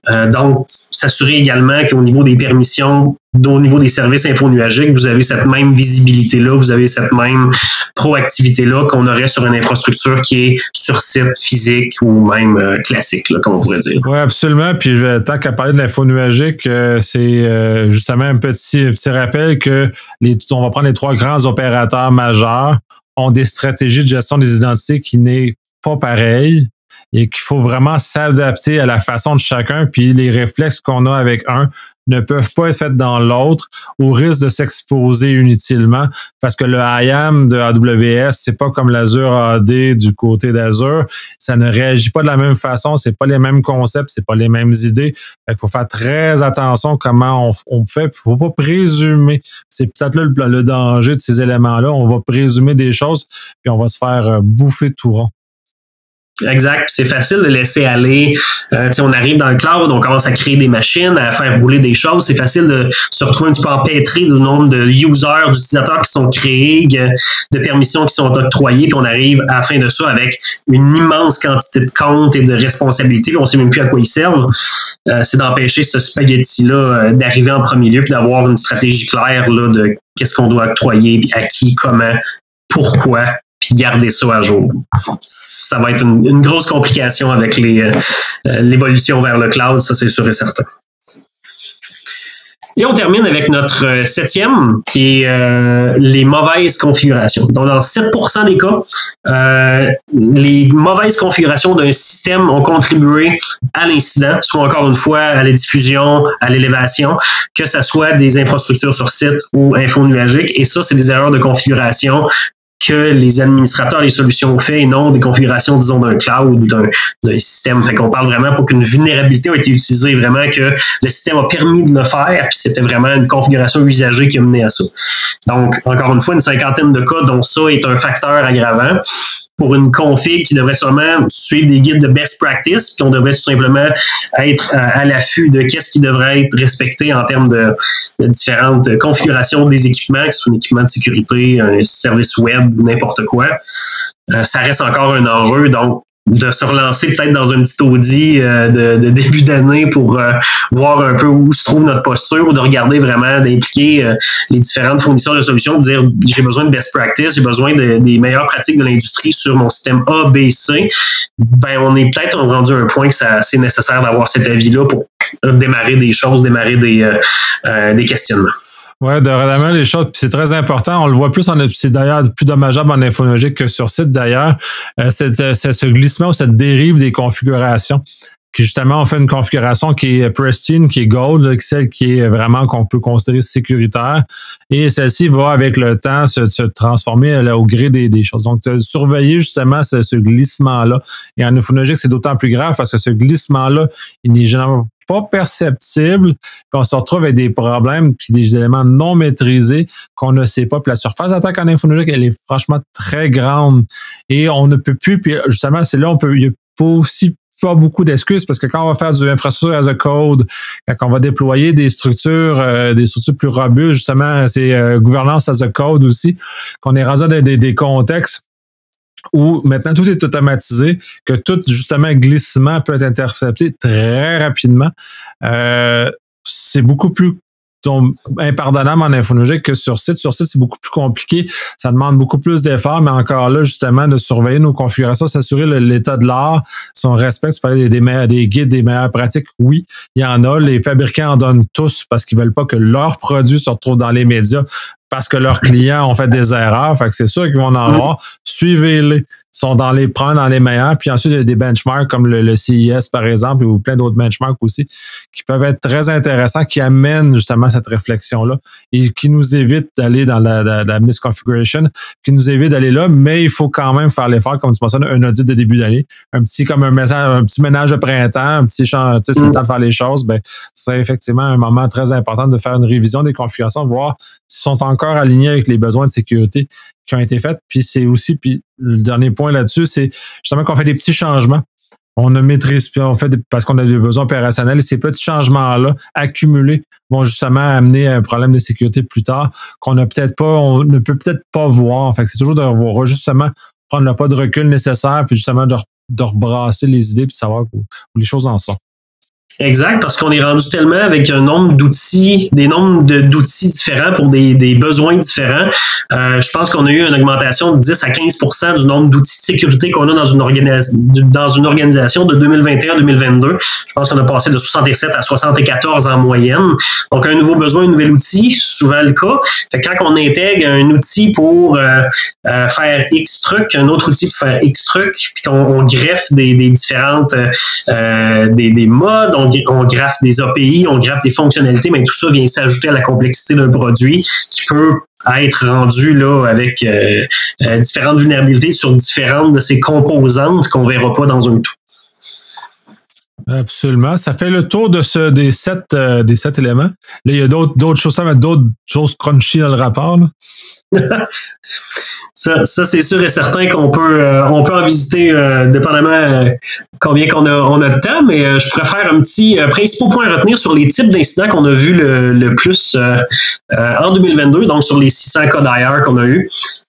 Euh, donc, s'assurer également qu'au niveau des permissions, au niveau des services infonuagiques, vous avez cette même visibilité-là, vous avez cette même proactivité-là qu'on aurait sur une infrastructure qui est sur site physique ou même euh, classique, là, comme on pourrait dire. Oui, absolument. Puis tant qu'à parler de l'infonuagique, euh, c'est euh, justement un petit, petit rappel que les, on va prendre les trois grands opérateurs majeurs ont des stratégies de gestion des identités qui n'est pas pareilles et qu'il faut vraiment s'adapter à la façon de chacun, puis les réflexes qu'on a avec un ne peuvent pas être faits dans l'autre au risque de s'exposer inutilement parce que le IAM de AWS, c'est pas comme l'Azure AD du côté d'Azure. Ça ne réagit pas de la même façon, c'est pas les mêmes concepts, c'est pas les mêmes idées. Il faut faire très attention comment on, on fait. Faut pas présumer. C'est peut-être là le, le, danger de ces éléments-là. On va présumer des choses, puis on va se faire euh, bouffer tout rond. Exact. C'est facile de laisser aller. Euh, on arrive dans le cloud, on commence à créer des machines, à faire rouler des choses. C'est facile de se retrouver un petit peu empêtré du nombre de users, d'utilisateurs qui sont créés, de permissions qui sont octroyées, puis on arrive à la fin de ça avec une immense quantité de comptes et de responsabilités, on ne sait même plus à quoi ils servent. Euh, c'est d'empêcher ce spaghetti-là euh, d'arriver en premier lieu, puis d'avoir une stratégie claire là, de qu'est-ce qu'on doit octroyer, à qui, comment, pourquoi, puis garder ça à jour. Ça va être une, grosse complication avec euh, euh, l'évolution vers le cloud, ça c'est sûr et certain. Et on termine avec notre euh, septième, qui est les mauvaises configurations. Donc, dans 7% des cas, les mauvaises configurations d'un système ont contribué à l'incident, soit encore une fois à la diffusion, à l'élévation, que ce soit des infrastructures sur site ou infonuagiques. Et ça, c'est des erreurs de configuration que les administrateurs des solutions ont fait et non des configurations, disons, d'un cloud ou d'un système. Fait qu'on parle vraiment pour qu'une vulnérabilité a été utilisée, vraiment que le système a permis de le faire, puis c'était vraiment une configuration usagée qui a mené à ça. Donc, encore une fois, une cinquantaine de cas dont ça est un facteur aggravant pour une config qui devrait sûrement suivre des guides de best practice, puis on devrait tout simplement être à, l'affût de qu'est-ce qui devrait être respecté en termes de, différentes configurations des équipements, que ce soit un équipement de sécurité, un service web ou n'importe quoi. Euh, ça reste encore un enjeu. Donc, de se relancer peut-être dans un petit audit de, début d'année pour voir un peu où se trouve notre posture ou de regarder vraiment, d'impliquer les différentes fournisseurs de solutions, de dire j'ai besoin de best practice, j'ai besoin des meilleures pratiques de l'industrie sur mon système A, B, C. Ben, on est peut-être rendu à un point que c'est nécessaire d'avoir cet avis-là pour démarrer des choses, démarrer des, des questionnements. De redémarrer les choses. c'est très important. On le voit plus en c'est d'ailleurs plus dommageable en infonologique que sur site d'ailleurs. Euh, c'est, ce glissement ou cette dérive des configurations. Qui justement, on fait une configuration qui est pristine, qui est gold, celle qui est vraiment qu'on peut considérer sécuritaire. Et celle-ci va avec le temps se, transformer au gré des, choses. Donc, surveiller justement ce, glissement-là. Et en infonologique, c'est d'autant plus grave parce que ce glissement-là, il n'est généralement pas perceptible, puis on se retrouve avec des problèmes puis des éléments non maîtrisés qu'on ne sait pas. Puis la surface d'attaque en infonologique, elle est franchement très grande et on ne peut plus. Puis justement, c'est là on peut, il y a pas aussi pas beaucoup d'excuses parce que quand on va faire du infrastructure as a code, quand on va déployer des structures, euh, des structures plus robustes, justement, c'est euh, gouvernance as a code aussi, qu'on est rendu dans des contextes où maintenant tout est automatisé, que tout justement glissement peut être intercepté très rapidement. Euh, c'est beaucoup plus impardonnable en infonologique que sur site. Sur site, c'est beaucoup plus compliqué. Ça demande beaucoup plus d'efforts, mais encore là, justement, de surveiller nos configurations, s'assurer l'état de l'art, son respect. Tu parlais des, des, des, guides, des meilleures pratiques. Oui, il y en a. Les fabricants en donnent tous parce qu'ils veulent pas que leurs produits se retrouvent dans les médias parce que leurs clients ont fait des erreurs. Fait que c'est sûr qu'ils vont en avoir. Suivez-les. sont dans les prendre dans les meilleurs. Puis ensuite, il y a des benchmarks comme le, CIS, par exemple, ou plein d'autres benchmarks aussi, qui peuvent être très intéressants, qui amènent justement cette réflexion-là et qui nous évitent d'aller dans la, la, misconfiguration, qui nous évite d'aller là, mais il faut quand même faire l'effort, comme tu mentionnes, un audit de début d'année, un petit comme un message, un petit ménage de printemps, un petit champ, tu sais, c'est le temps de faire les choses, ben, c'est effectivement un moment très important de faire une révision des configurations, voir s'ils sont encore aligné avec les besoins de sécurité qui ont été faits. Puis c'est aussi, puis le dernier point là-dessus, c'est justement qu'on fait des petits changements. On a maîtrise, puis on fait parce qu'on a des besoins opérationnels. Et ces petits changements-là, accumulés, vont justement amener un problème de sécurité plus tard qu'on n'a peut-être pas, on ne peut peut-être pas voir. Fait c'est toujours de voir justement prendre le pas de recul nécessaire, puis justement de, rebrasser les idées, puis savoir où les choses en sont. Exact, parce qu'on est rendu tellement avec un nombre d'outils, des nombres d'outils différents pour des, des besoins différents. Euh, je pense qu'on a eu une augmentation de 10 à 15% du nombre d'outils de sécurité qu'on a dans une, dans une organisation de 2021 à 2022. Je pense qu'on a passé de 67 à 74 en moyenne. Donc, un nouveau besoin, un nouvel outil, souvent le cas. Fait quand on intègre un outil pour euh, euh, faire X trucs, un autre outil pour faire X trucs, puis qu'on greffe des, différentes des modes, on, graffe des API, on graffe des fonctionnalités, mais tout ça vient s'ajouter à la complexité d'un produit qui peut être rendu là avec euh, euh, différentes vulnérabilités sur différentes de ses composantes qu'on verra pas dans un tout. Absolument. Ça fait le tour de ce des sept euh, des sept éléments. Là, il y a d'autres choses, ça d'autres choses crunchy dans le rapport. ça, ça c'est sûr et certain qu'on peut on peut en visiter dépendamment combien qu'on a, on a de temps, mais euh, je préfère un petit euh, principal point à retenir sur les types d'incidents qu'on a vu le, plus euh, en 2022, donc sur les 600 cas d'ailleurs qu'on a eu.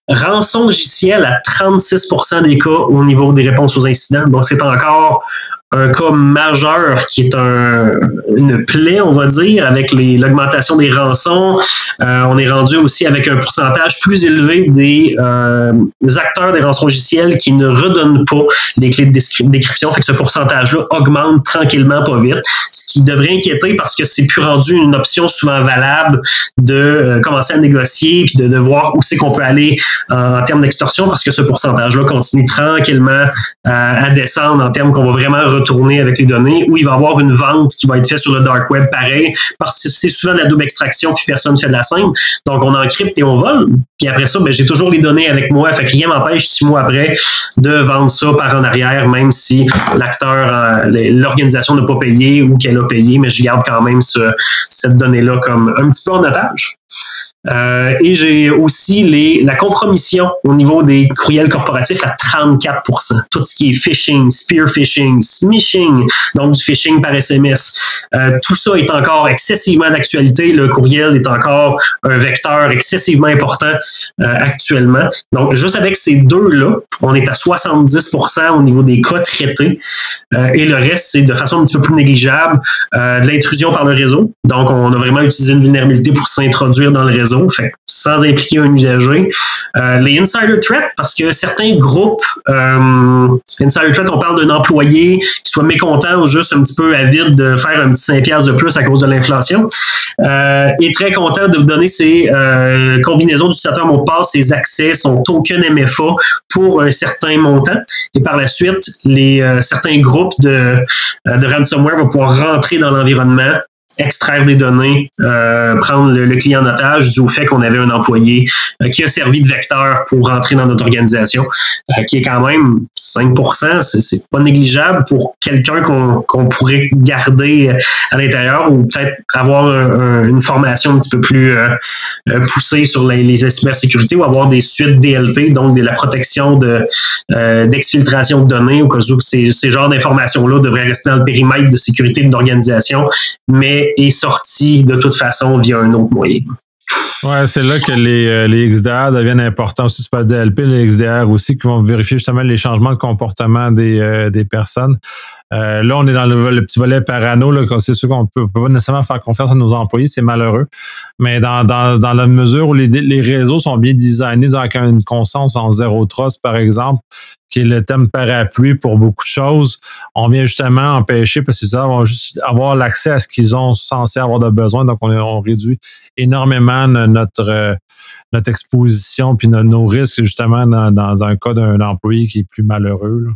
Rançon logiciel à 36% des cas au niveau des réponses aux incidents. Donc, c'est encore un cas majeur qui est un, une plaie, on va dire, avec l'augmentation des rançons. Euh, on est rendu aussi avec un pourcentage plus élevé des, euh, acteurs des rançons logiciels qui ne redonnent pas les clés de décryption. Fait que ce pourcentage-là augmente tranquillement, pas vite. Ce qui devrait inquiéter parce que c'est plus rendu une option souvent valable de euh, commencer à négocier puis de, de voir où c'est qu'on peut aller en, termes d'extorsion parce que ce pourcentage-là continue tranquillement à descendre en termes qu'on va vraiment tourner avec les données, ou il va y avoir une vente qui va être faite sur le dark web pareil, parce que c'est souvent de la double extraction, puis personne ne fait de la simple. Donc, on encrypte et on vole. Puis après ça, ben, j'ai toujours les données avec moi. Fait que rien m'empêche, six mois après, de vendre ça par en arrière, même si l'acteur, euh, l'organisation n'a pas payé ou qu'elle a payé, mais je garde quand même cette donnée-là comme un petit peu en otage. Euh, et j'ai aussi la compromission au niveau des courriels corporatifs à 34% Tout ce qui est phishing, spear phishing, smishing, donc du phishing par SMS. Euh, tout ça est encore excessivement d'actualité. Le courriel est encore un vecteur excessivement important euh, actuellement. Donc, juste avec ces deux-là, on est à 70% au niveau des cas traités. et le reste, c'est de façon un petit peu plus négligeable de l'intrusion par le réseau. Donc, on a vraiment utilisé une vulnérabilité pour s'introduire dans le réseau sans impliquer un usager. Euh, les insider threats, parce que certains groupes, euh, insider threat, on parle d'un employé qui soit mécontent ou juste un petit peu avide de faire un petit 5 de plus à cause de l'inflation, euh, est très content de vous donner ses euh, combinaisons d'utilisateurs mot de passe, ses accès, son token MFA pour un certain montant. Et par la suite, les certains groupes de, de ransomware vont pouvoir rentrer dans l'environnement extraire des données, euh, prendre le, client en otage du fait qu'on avait un employé euh, qui a servi de vecteur pour rentrer dans notre organisation, euh, qui est quand même 5% c'est pas négligeable pour quelqu'un qu'on pourrait garder à l'intérieur ou peut-être avoir une formation un petit peu plus poussée sur les, les cybersécurité ou avoir des suites DLP, donc de la protection de d'exfiltration de données au cas où ces, ces genres d'informations-là devraient rester dans le périmètre de sécurité d'une organisation, mais est sorti de toute façon via un autre moyen. Ouais, c'est là que les, euh, les XDR deviennent importants aussi. Tu parles DLP, les XDR aussi, qui vont vérifier justement les changements de comportement des, euh, des personnes. Euh, là, on est dans le, petit volet parano. C'est sûr qu'on peut, peut pas nécessairement faire confiance à nos employés, c'est malheureux. Mais dans, dans, dans la mesure où les, les réseaux sont bien designés avec une conscience en zéro trust, par exemple, qui est le thème parapluie pour beaucoup de choses, on vient justement empêcher parce ça vont juste avoir l'accès à ce qu'ils ont censé avoir de besoin. Donc, on, réduit énormément notre notre exposition puis nos, risques justement dans, dans un cas d'un employé qui est plus malheureux.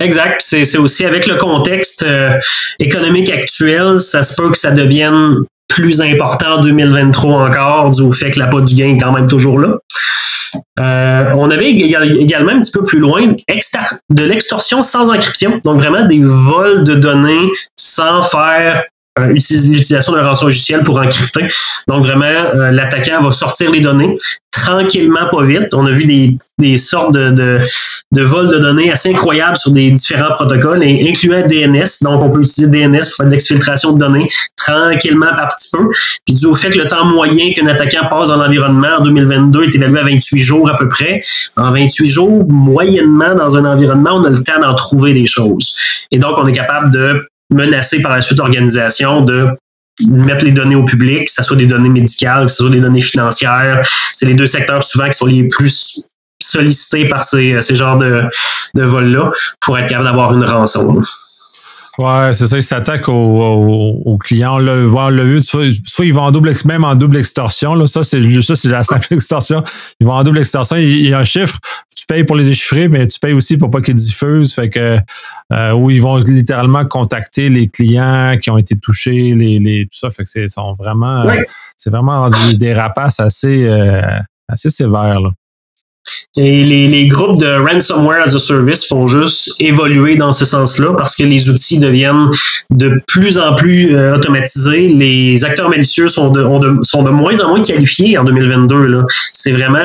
Exact. C'est aussi avec le contexte euh, économique actuel, ça se peut que ça devienne plus important en 2023 encore, du fait que la part du gain est quand même toujours là. Euh, on avait également un petit peu plus loin de l'extorsion sans encryption, donc vraiment des vols de données sans faire euh, l'utilisation d'un rançon logiciel pour encrypter. Donc vraiment, euh, l'attaquant va sortir les données tranquillement, pas vite. On a vu des, des sortes de, de, de vols de données assez incroyables sur des différents protocoles, incluant DNS. Donc, on peut utiliser DNS pour faire de l'exfiltration de données tranquillement par petit peu. Puis dû au fait que le temps moyen qu'un attaquant passe dans l'environnement en 2022 est évalué à 28 jours à peu près. En 28 jours, moyennement, dans un environnement, on a le temps d'en trouver des choses. Et donc, on est capable de menacer par la suite l'organisation de mettre les données au public, que ce soit des données médicales, que ce soit des données financières. C'est les deux secteurs souvent qui sont les plus sollicités par ces, ces genres de, de vols-là pour être capable d'avoir une rançon. Ouais, c'est ça, ils s'attaquent aux, clients. On l'a vu, soit, ils vont en double, même en double extorsion. Là, ça, c'est ça, c'est la simple extorsion. Ils vont en double extorsion. Il, y a un chiffre, tu payes pour les déchiffrer, mais tu payes aussi pour pas qu'ils diffusent. Fait que euh, où ils vont littéralement contacter les clients qui ont été touchés, les, les tout ça. Fait que c'est sont vraiment c'est vraiment des rapaces assez euh, assez sévères. Là. Et les, les, groupes de ransomware as a service font juste évoluer dans ce sens-là parce que les outils deviennent de plus en plus euh, automatisés. Les acteurs malicieux sont de, sont de moins en moins qualifiés en 2022. C'est vraiment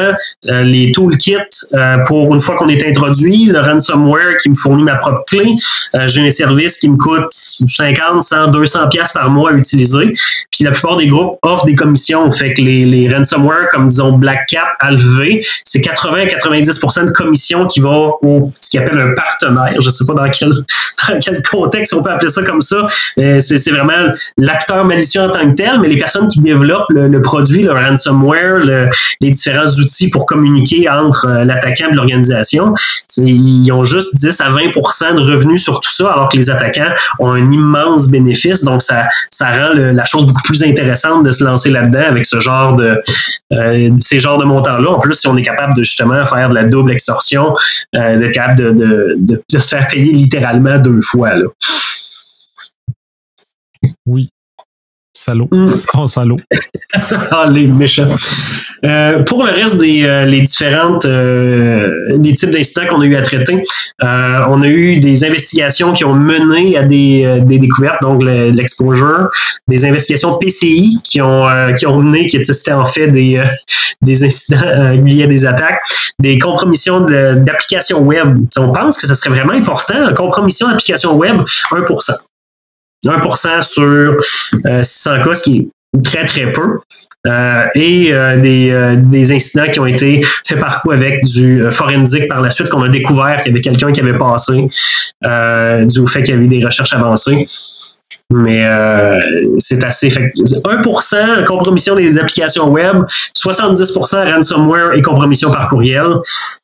euh, les toolkits euh, pour une fois qu'on est introduit, le ransomware qui me fournit ma propre clé. J'ai un service qui me coûte 50, 100, 200 pièces par mois à utiliser. Puis la plupart des groupes offrent des commissions. Fait que les, les ransomware comme disons Black Cat, Alvé, c'est 80 90% de commission qui va au ce qu'il appelle un partenaire. Je ne sais pas dans quel, dans quel contexte on peut appeler ça comme ça. C'est vraiment l'acteur malicieux en tant que tel, mais les personnes qui développent le, produit, le ransomware, les différents outils pour communiquer entre euh, l'attaquant et l'organisation, ils ont juste 10 à 20% de revenus sur tout ça, alors que les attaquants ont un immense bénéfice. Donc, ça, ça rend la chose beaucoup plus intéressante de se lancer là-dedans avec ce genre de, euh, ces genres de montants-là. En plus, si on est capable de justement faire de la double extorsion, euh, d'être capable de, se faire payer littéralement deux fois. Là. Oui. Salaud. Mm. Son salaud. ah, les méchants. Euh, pour le reste des euh, les différentes euh, des types d'incidents qu'on a eu à traiter, on a eu des investigations qui ont mené à des, des découvertes, donc l'exposure, des investigations PCI qui ont qui ont mené, qui étaient en fait des des incidents liés à des attaques, des compromissions d'applications web. On pense que ce serait vraiment important, compromission d'applications web, 1%. 1% sur 600 cas, ce qui est très, très peu. Euh, et euh, des, euh, des, incidents qui ont été faits par coup avec du forensique par la suite, qu'on a découvert qu'il y avait quelqu'un qui avait passé du fait qu'il y avait eu des recherches avancées. Mais c'est assez. Fait, 1% compromission des applications web, 70% ransomware et compromission par courriel.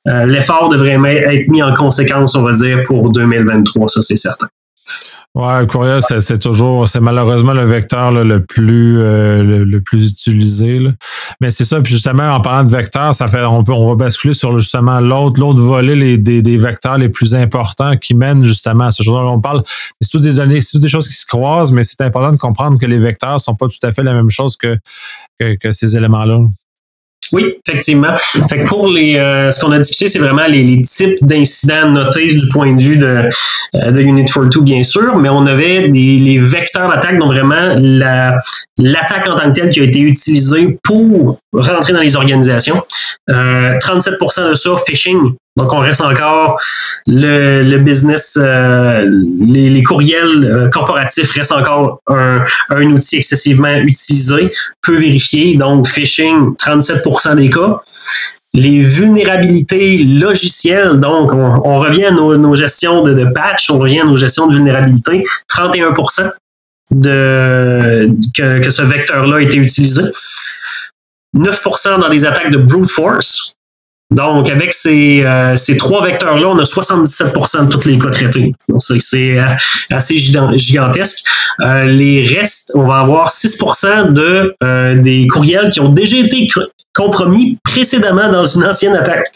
L'effort devrait être mis en conséquence, on va dire, pour 2023, ça c'est certain. Ouais, le courriel, c'est toujours, c'est malheureusement le vecteur le plus euh, le, plus utilisé. Mais c'est ça. Puis justement, en parlant de vecteurs, ça fait, on peut, on va basculer sur justement l'autre, l'autre volet les, des, des, vecteurs les plus importants qui mènent justement à ce genre. On parle, c'est tout des données, c'est tout des choses qui se croisent, mais c'est important de comprendre que les vecteurs sont pas tout à fait la même chose que, que, que ces éléments-là. Oui, effectivement. Fait que pour les, euh, ce qu'on a discuté, c'est vraiment les, les types d'incidents notés du point de vue de, euh, de Unit 42, bien sûr, mais on avait les, les vecteurs d'attaque, donc vraiment la, l'attaque en tant que telle qui a été utilisée pour rentrer dans les organisations. Euh, 37% de ça, phishing. Donc, on reste encore le, business, euh, les, courriels euh, corporatifs restent encore un, un, outil excessivement utilisé, peu vérifié. Donc, phishing, 37% des cas. Les vulnérabilités logicielles, donc on, revient à nos, nos gestions de, patch, on revient à nos gestions de vulnérabilité, 31% de, que ce vecteur-là a été utilisé. 9% dans des attaques de brute force. Donc, avec ces, euh, trois vecteurs-là, on a 77% de tous les cas traités. C'est euh, assez gigantesque. Euh, les restes, on va avoir 6 de euh, des courriels qui ont déjà été compromis précédemment dans une ancienne attaque.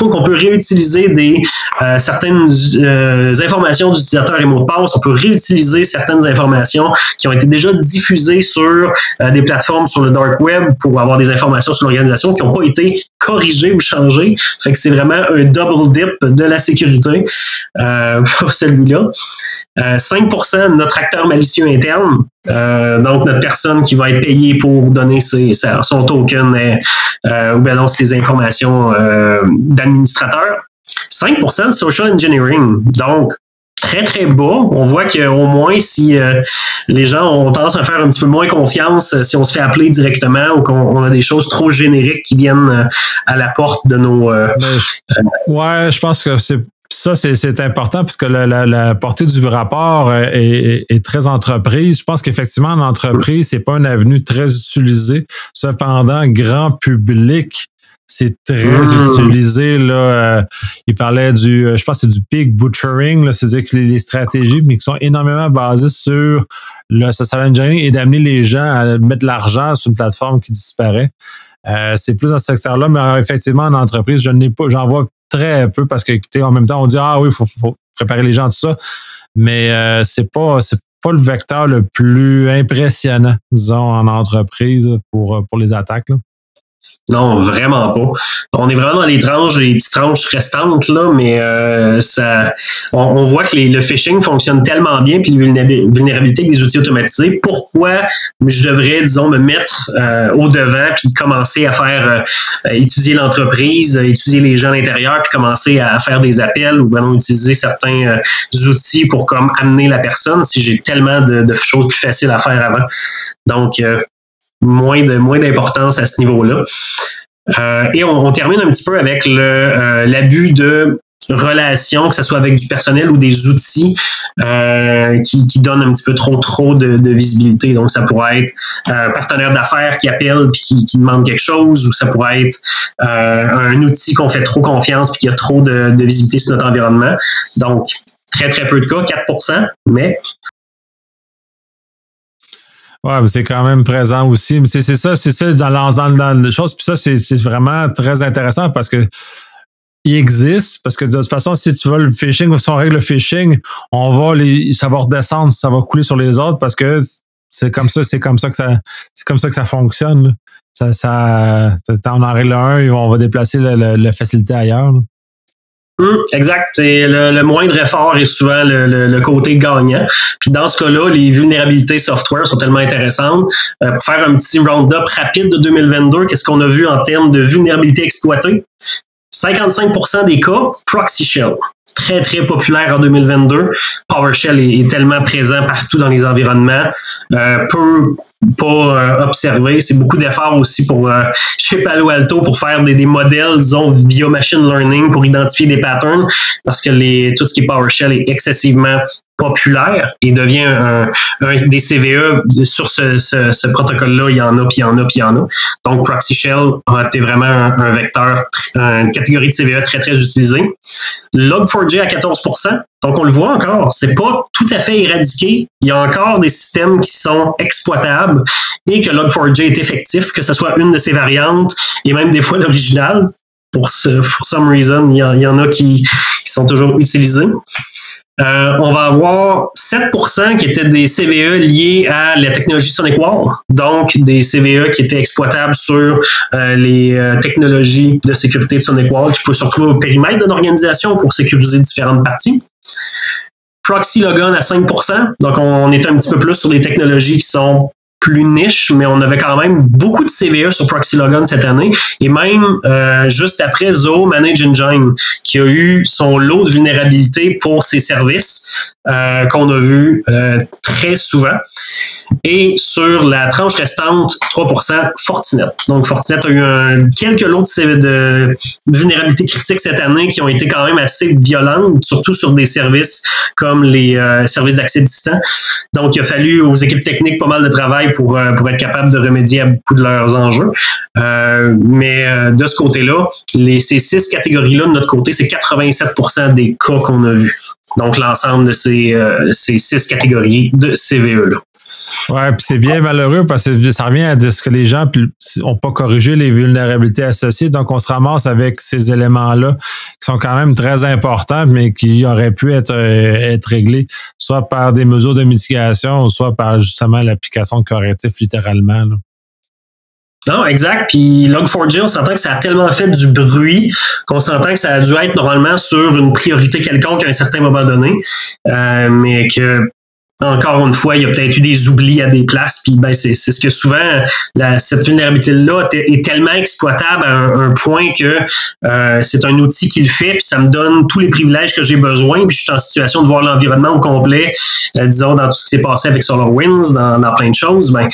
Donc, on peut réutiliser des, euh, certaines euh, informations d'utilisateurs et mots de passe. On peut réutiliser certaines informations qui ont été déjà diffusées sur euh, des plateformes sur le dark web pour avoir des informations sur l'organisation qui n'ont pas été corrigées ou changées. Fait que c'est vraiment un double dip de la sécurité pour celui-là. 5% de notre acteur malicieux interne, donc notre personne qui va être payée pour donner ses, son token ou bien ses informations d'administrateurs. 5 de social engineering. Donc, très, très bas. On voit qu'au moins, si euh, les gens ont tendance à faire un petit peu moins confiance euh, si on se fait appeler directement ou qu'on a des choses trop génériques qui viennent euh, à la porte de nos. Ben, ouais, je pense que c'est ça, c'est important puisque la, la, portée du rapport est, est, très entreprise. Je pense qu'effectivement, en entreprise, c'est pas une avenue très utilisée. Cependant, grand public, c'est très mmh. utilisé. Là, euh, il parlait du, euh, je pense c'est du pig butchering, c'est-à-dire que les, stratégies, mais qui sont énormément basées sur le social engineering et d'amener les gens à mettre de l'argent sur une plateforme qui disparaît. Euh, c'est plus dans ce secteur-là, mais effectivement, en entreprise, je n'ai pas, j'en vois très peu parce que, en même temps, on dit ah oui, il faut, faut, préparer les gens tout ça, mais c'est pas, c'est pas le vecteur le plus impressionnant, disons, en entreprise pour pour les attaques. Là. Non, vraiment pas. On est vraiment dans les tranches, les petites tranches restantes, là, mais euh, ça, on, voit que le phishing fonctionne tellement bien, puis la vulnérabilité des outils automatisés. Pourquoi je devrais, disons, me mettre euh, au devant, puis commencer à faire euh, étudier l'entreprise, étudier les gens à l'intérieur, puis commencer à faire des appels ou vraiment utiliser certains outils pour comme amener la personne si j'ai tellement de, de, choses plus faciles à faire avant? Donc, moins de moins d'importance à ce niveau-là. Euh, et on, termine un petit peu avec euh, l'abus de relations, que ce soit avec du personnel ou des outils euh, qui, qui, donnent un petit peu trop trop de, visibilité. Donc, ça pourrait être un partenaire d'affaires qui appelle puis qui, demande quelque chose, ou ça pourrait être un outil qu'on fait trop confiance puis qui a trop de, de visibilité sur notre environnement. Donc, très très peu de cas, 4% mais Ouais, mais c'est quand même présent aussi. Mais c'est ça, c'est ça dans, dans, dans les choses. Puis ça, c'est vraiment très intéressant parce que il existe, parce que de toute façon, si tu veux le phishing ou si on règle le phishing, on va les, ça va redescendre, ça va couler sur les autres parce que C'est comme ça, c'est comme ça que ça, c'est comme ça que ça fonctionne. Ça, ça, on en règle un, on va déplacer le, le, facilité ailleurs. Hum, exact. C'est le, moindre effort est souvent le, côté gagnant. Puis dans ce cas-là, les vulnérabilités software sont tellement intéressantes. Euh, pour faire un petit round-up rapide de 2022, qu'est-ce qu'on a vu en termes de vulnérabilité exploitée? 55% des cas, Proxy Shell. Très, très populaire en 2022. PowerShell est, tellement présent partout dans les environnements. Euh, peu pas euh, observé. C'est beaucoup d'efforts aussi pour euh, chez Palo Alto pour faire des, des, modèles, disons, via machine learning pour identifier des patterns parce que les, tout ce qui est PowerShell est excessivement populaire et devient un, des CVE sur ce, ce, protocole-là. Il y en a, puis il y en a, puis il y en a. Donc, Proxy Shell a été vraiment un, vecteur, une catégorie de CVE très, très utilisée. Log4j à 14 donc, on le voit encore, c'est pas tout à fait éradiqué. Il y a encore des systèmes qui sont exploitables et que Log4j est effectif, que ce soit une de ses variantes et même des fois l'original. Pour, ce, for some reason, il y, en a qui, qui sont toujours utilisés. Euh, on va avoir 7% qui étaient des CVE liés à la technologie Sonic Wall, donc des CVE qui étaient exploitables sur euh, les euh, technologies de sécurité de Sonic Wall, qui peuvent se retrouver au périmètre d'une organisation pour sécuriser différentes parties. Proxy Logon à 5%, donc on est un petit peu plus sur des technologies qui sont plus niche, mais on avait quand même beaucoup de CVE sur Proxy Logon cette année. Et même euh, juste après Zoho Manage Engine, qui a eu son lot de vulnérabilités pour ses services, euh, qu'on a vu euh, très souvent. Et sur la tranche restante, 3%, Fortinet. Donc Fortinet a eu quelques lots de, vulnérabilités critiques cette année qui ont été quand même assez violentes, surtout sur des services comme les services d'accès distant. Donc il a fallu aux équipes techniques pas mal de travail pour, euh, être capable de remédier à beaucoup de leurs enjeux. Euh, mais euh, de ce côté-là, ces six catégories-là, de notre côté, c'est 87% des cas qu'on a vus. Donc, l'ensemble de ces, ces six catégories de CVE-là. Ouais, puis c'est bien malheureux parce que ça revient à dire que les gens n'ont pas corrigé les vulnérabilités associées. Donc, on se ramasse avec ces éléments-là qui sont quand même très importants, mais qui auraient pu être, euh, être réglés soit par des mesures de mitigation, soit par justement l'application de correctifs littéralement. Non, exact. Puis Log4j, on s'entend que ça a tellement fait du bruit qu'on s'entend que ça a dû être normalement sur une priorité quelconque à un certain moment donné, euh, mais que encore une fois, il y a peut-être eu des oublis à des places, puis ben, c'est, ce que souvent, la, cette vulnérabilité-là est tellement exploitable à un, point que euh, c'est un outil qui le fait, puis ça me donne tous les privilèges que j'ai besoin, puis je suis en situation de voir l'environnement au complet, euh, disons, dans tout ce qui s'est passé avec SolarWinds, dans, dans plein de choses, ben,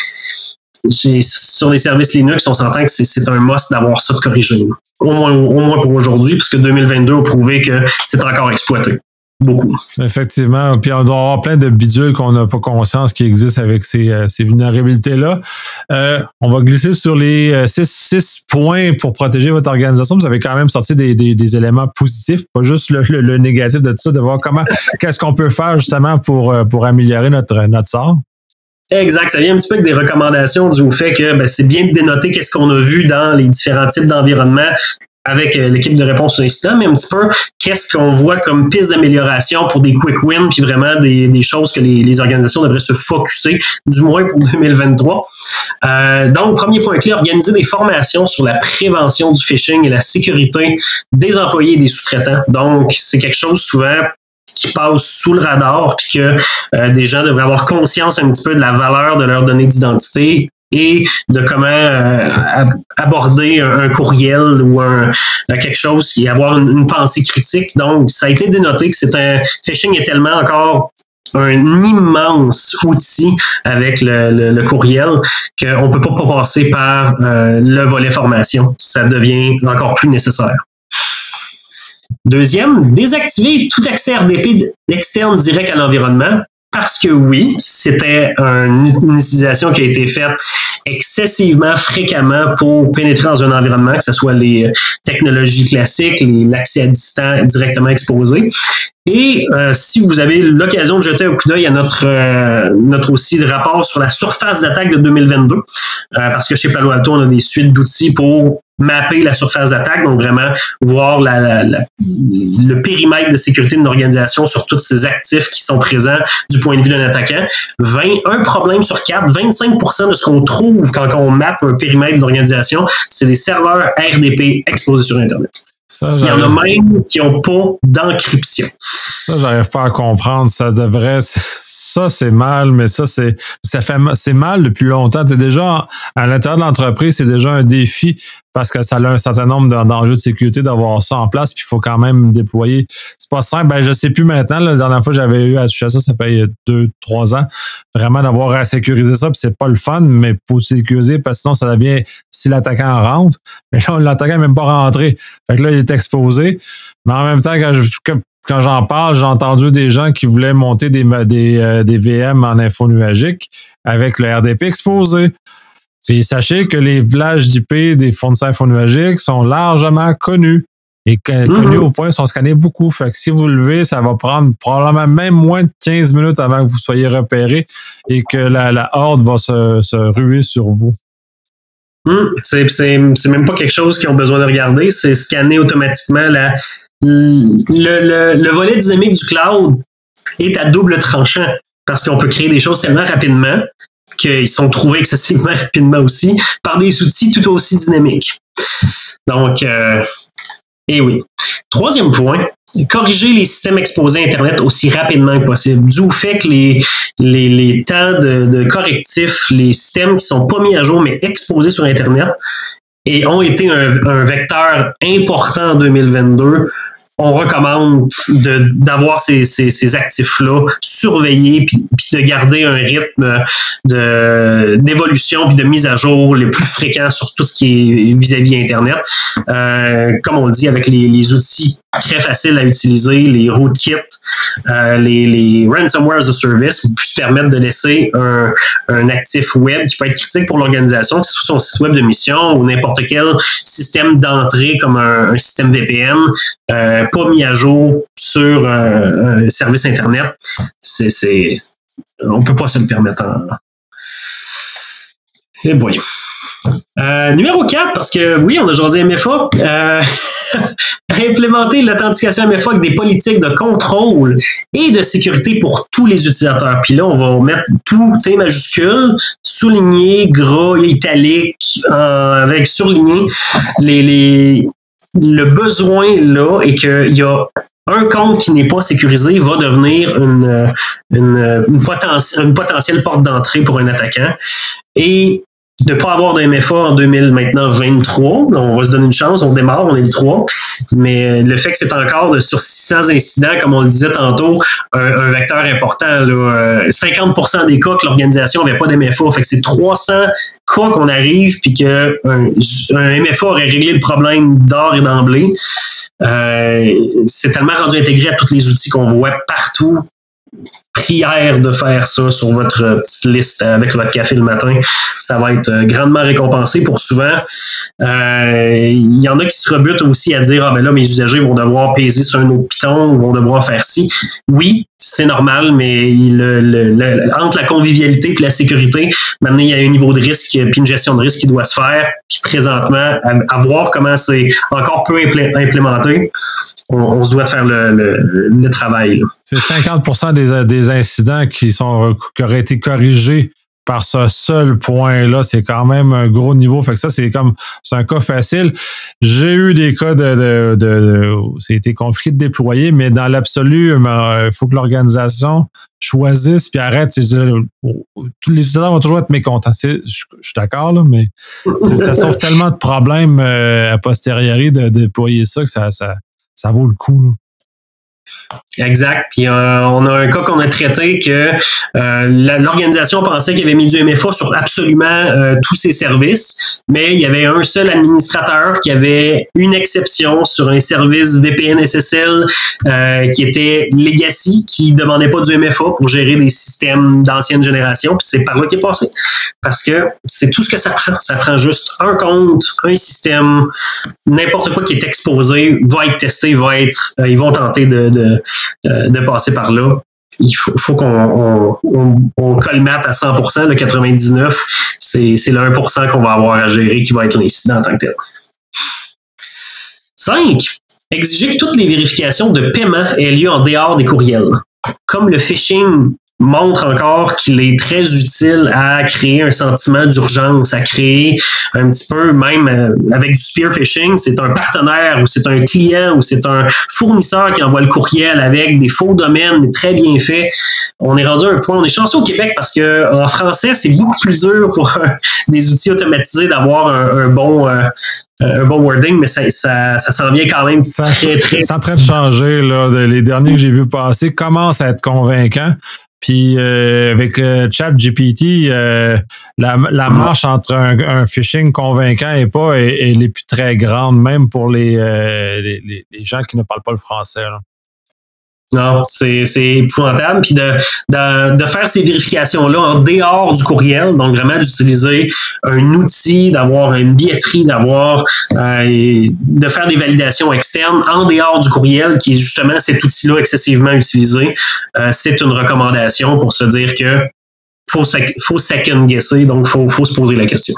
sur les services Linux, on s'entend que c'est, un must d'avoir ça de corriger. Au moins, pour aujourd'hui, puisque 2022 a prouvé que c'est encore exploité. Beaucoup. Effectivement. Puis on doit avoir plein de bidules qu'on n'a pas conscience qui existent avec ces, euh, vulnérabilités-là. Euh, on va glisser sur les euh, six, points pour protéger votre organisation. Vous avez quand même sorti des, éléments positifs, pas juste le, négatif de tout ça, de voir comment qu'est-ce qu'on peut faire justement pour, pour améliorer notre, notre sort. Exact. Ça vient un petit peu avec des recommandations du fait que ben, c'est bien de dénoter qu'est-ce qu'on a vu dans les différents types d'environnements avec euh, l'équipe de réponse aux incidents, mais un petit peu qu'est-ce qu'on voit comme piste d'amélioration pour des quick wins, puis vraiment des, choses que les, organisations devraient se focuser, du moins pour 2023. Euh, donc, premier point clé, organiser des formations sur la prévention du phishing et la sécurité des employés et des sous-traitants. Donc, c'est quelque chose souvent qui passe sous le radar, puis que euh, des gens devraient avoir conscience un petit peu de la valeur de leurs données d'identité et de comment euh, aborder un, courriel ou un, quelque chose qui avoir une, pensée critique. Donc, ça a été dénoté que c'est un phishing est tellement encore un immense outil avec le, courriel qu'on ne peut pas passer par euh, le volet formation. Ça devient encore plus nécessaire. Deuxième, désactiver tout accès RDP externe direct à l'environnement parce que oui, c'était une utilisation qui a été faite excessivement fréquemment pour pénétrer dans un environnement, que ce soit les technologies classiques, l'accès à distance directement exposé. Et euh, si vous avez l'occasion de jeter un coup d'œil à notre euh, notre rapport sur la surface d'attaque de 2022, euh, parce que chez Palo Alto, on a des suites d'outils pour mapper la surface d'attaque, donc vraiment voir le périmètre de sécurité d'une organisation sur tous ces actifs qui sont présents du point de vue d'un attaquant. 20, un problème sur quatre, 25% de ce qu'on trouve quand on mappe un périmètre d'organisation, c'est des serveurs RDP exposés sur Internet. Il y en a même qui n'ont pas d'encryption. Ça, j'arrive pas à comprendre. Ça devrait. Ça, c'est mal, mais ça, c'est. Ça fait c'est mal depuis longtemps. Es déjà à l'intérieur de l'entreprise, c'est déjà un défi parce que ça a un certain nombre d'enjeux de sécurité d'avoir ça en place, puis il faut quand même déployer. C'est pas simple. Ben, je sais plus maintenant. la dernière fois que j'avais eu à toucher à ça, ça fait deux, trois ans. Vraiment d'avoir à sécuriser ça, puis c'est pas le fun, mais faut sécuriser parce que sinon ça devient si l'attaquant rentre. Mais là, l'attaquant n'est même pas rentré. Fait que là, il est exposé. Mais en même temps, quand j'en parle, j'ai entendu des gens qui voulaient monter des, des, euh, VM en info nuagique avec le RDP exposé. Puis sachez que les villages d'IP des fournisseurs infonuagiques sont largement connus et connus mm-hmm. au point sont scannés beaucoup. Fait que si vous le levez, ça va prendre probablement même moins de 15 minutes avant que vous soyez repéré et que la, horde va se, ruer sur vous. Mm. c'est même pas quelque chose qu'ils ont besoin de regarder, c'est scanner automatiquement la, le, le, volet dynamique du cloud est à double tranchant parce qu'on peut créer des choses tellement rapidement qu'ils sont trouvés excessivement rapidement aussi par des outils tout aussi dynamiques. Donc, euh, et oui. Troisième point, corriger les systèmes exposés à Internet aussi rapidement que possible. Du fait que les, temps de, de, correctifs, les systèmes qui sont pas mis à jour mais exposés sur Internet et ont été un, un vecteur important en 2022 on recommande d'avoir ces, actifs-là surveillés puis, de garder un rythme d'évolution puis de mise à jour le plus fréquent sur tout ce qui est vis-à-vis Internet. Euh, comme on le dit, avec les, les, outils très faciles à utiliser, les rootkits, euh, les, les ransomware as a service se permettre de laisser un, actif web qui peut être critique pour l'organisation, que ce soit son site web de mission ou n'importe quel système d'entrée comme un, un, système VPN. Euh, pas mis à jour sur euh, un service Internet, c'est, on peut pas se le permettre. Et eh boy. Euh, numéro 4, parce que oui, on a jasé MFA, euh, implémenter l'authentification MFA avec des politiques de contrôle et de sécurité pour tous les utilisateurs. Puis là, on va mettre tout T majuscule, souligné, gras, italique, avec surligné les, les, le besoin là et qu'il y a un compte qui n'est pas sécurisé va devenir une, une, une potentielle porte d'entrée pour un attaquant. Et de ne pas avoir de MFA en 2000, maintenant 23. On va se donner une chance, on démarre, on est le 3. Mais le fait que c'est encore sur 600 incidents, comme on le disait tantôt, un, vecteur important. Là, 50% des cas que l'organisation n'avait pas d'MFA. Fait que c'est 300 cas qu'on arrive puis qu'un un MFA aurait réglé le problème d'or et d'emblée. Euh, c'est tellement rendu intégré à tous les outils qu'on voit partout prière de faire ça sur votre petite liste avec votre café le matin. Ça va être euh, grandement récompensé pour souvent. Euh, il y en a qui se rebutent aussi à dire Ah ben là, mes usagers vont devoir peser sur un autre piton vont devoir faire ci. Oui, c'est normal, mais entre la convivialité et la sécurité, maintenant il y a un niveau de risque puis une gestion de risque qui doit se faire. Puis présentement, à, voir comment c'est encore peu implémenté, on, se doit de faire le, travail. C'est 50 des, des incidents qui, sont, qui auraient été corrigés par ce seul point-là, c'est quand même un gros niveau. Fait que ça, c'est comme c'est un cas facile. J'ai eu des cas de, été compliqué de déployer, mais dans l'absolu, il faut que l'organisation choisisse puis arrête. Tous les utilisateurs vont toujours être mécontents. Je, suis d'accord, mais ça sauve tellement de problèmes euh, a posteriori de, déployer ça que ça, ça, vaut le coup. Exact. Puis euh, on a un cas qu'on a traité que euh, l'organisation pensait qu'il avait mis du MFA sur absolument euh, tous ses services, mais il y avait un seul administrateur qui avait une exception sur un service VPN SSL qui était Legacy, qui demandait pas du MFA pour gérer des systèmes d'ancienne génération. Puis c'est par là qu'il est passé. Parce que c'est tout ce que ça prend. Ça prend juste un compte, un système, n'importe quoi qui est exposé va être testé, va être, ils vont tenter de euh, de, passer par là. Il faut, qu'on on, colmate à 100%, le 99, c'est le 1% qu'on va avoir à gérer qui va être l'incident en tant que tel. 5. Exiger que toutes les vérifications de paiement aient lieu en dehors des courriels. Comme le phishing montre encore qu'il est très utile à créer un sentiment d'urgence, à créer un petit peu, même euh, avec du spear phishing, c'est un partenaire ou c'est un client ou c'est un fournisseur qui envoie le courriel avec des faux domaines, mais très bien fait. On est rendu à un point, on est chanceux au Québec parce que en français, c'est beaucoup plus dur pour des outils automatisés d'avoir un, bon, euh, un bon wording, mais ça, ça, ça s'en vient quand même très, très. C'est en train de changer, là. Les derniers que j'ai vus passer commencent à être convaincants. Puis euh, avec euh, ChatGPT, euh, la, la, marche entre un, phishing convaincant et pas, elle, est plus très grande, même pour les, les, les, gens qui ne parlent pas le français. Là. Non, c'est épouvantable. Puis de, de, de, faire ces vérifications-là en dehors du courriel, donc vraiment d'utiliser un outil, d'avoir une billetterie, d'avoir euh, de faire des validations externes en dehors du courriel, qui est justement cet outil-là excessivement utilisé, euh, c'est une recommandation pour se dire que faut, faut second guesser, donc faut, faut se poser la question.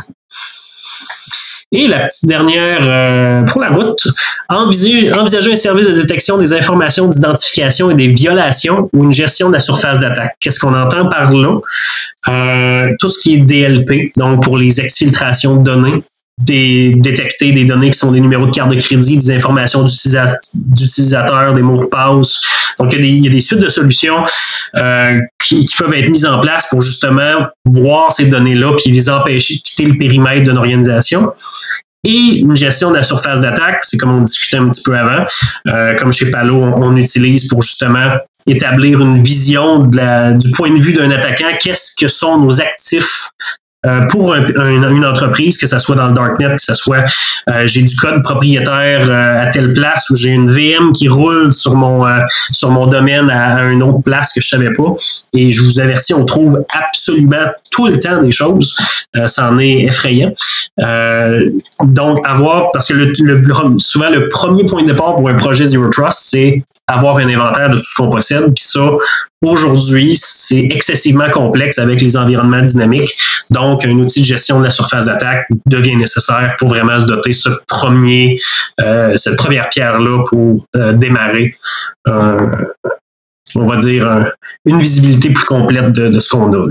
Et la petite dernière euh, pour la route, envisager, un service de détection des informations d'identification et des violations ou une gestion de la surface d'attaque. Qu'est-ce qu'on entend par là? Euh, tout ce qui est DLP, donc pour les exfiltrations de données, détecter des données qui sont des numéros de carte de crédit, des informations d'utilisateurs, des mots de passe. Donc, il y a des, suites de solutions euh, qui, peuvent être mises en place pour justement voir ces données-là puis les empêcher de quitter le périmètre d'une organisation. Et une gestion de la surface d'attaque, c'est comme on discutait un petit peu avant, euh, comme chez Palo, on, utilise pour justement établir une vision du point de vue d'un attaquant, qu'est-ce que sont nos actifs euh, pour une entreprise, que ce soit dans le darknet, que ce soit euh, j'ai du code propriétaire euh, à telle place ou j'ai une VM qui roule sur mon sur mon domaine à, une autre place que je savais pas. Et je vous avertis, on trouve absolument tout le temps des choses. ça en est effrayant. donc avoir parce que le, souvent le premier point de départ pour un projet Zero Trust, c'est avoir un inventaire de tout ce qu'on possède. Puis ça, aujourd'hui, c'est excessivement complexe avec les environnements dynamiques. Donc, un outil de gestion de la surface d'attaque devient nécessaire pour vraiment se doter ce premier, euh, cette première pierre-là pour euh, démarrer, euh, on va dire, une visibilité plus complète de, de ce qu'on a.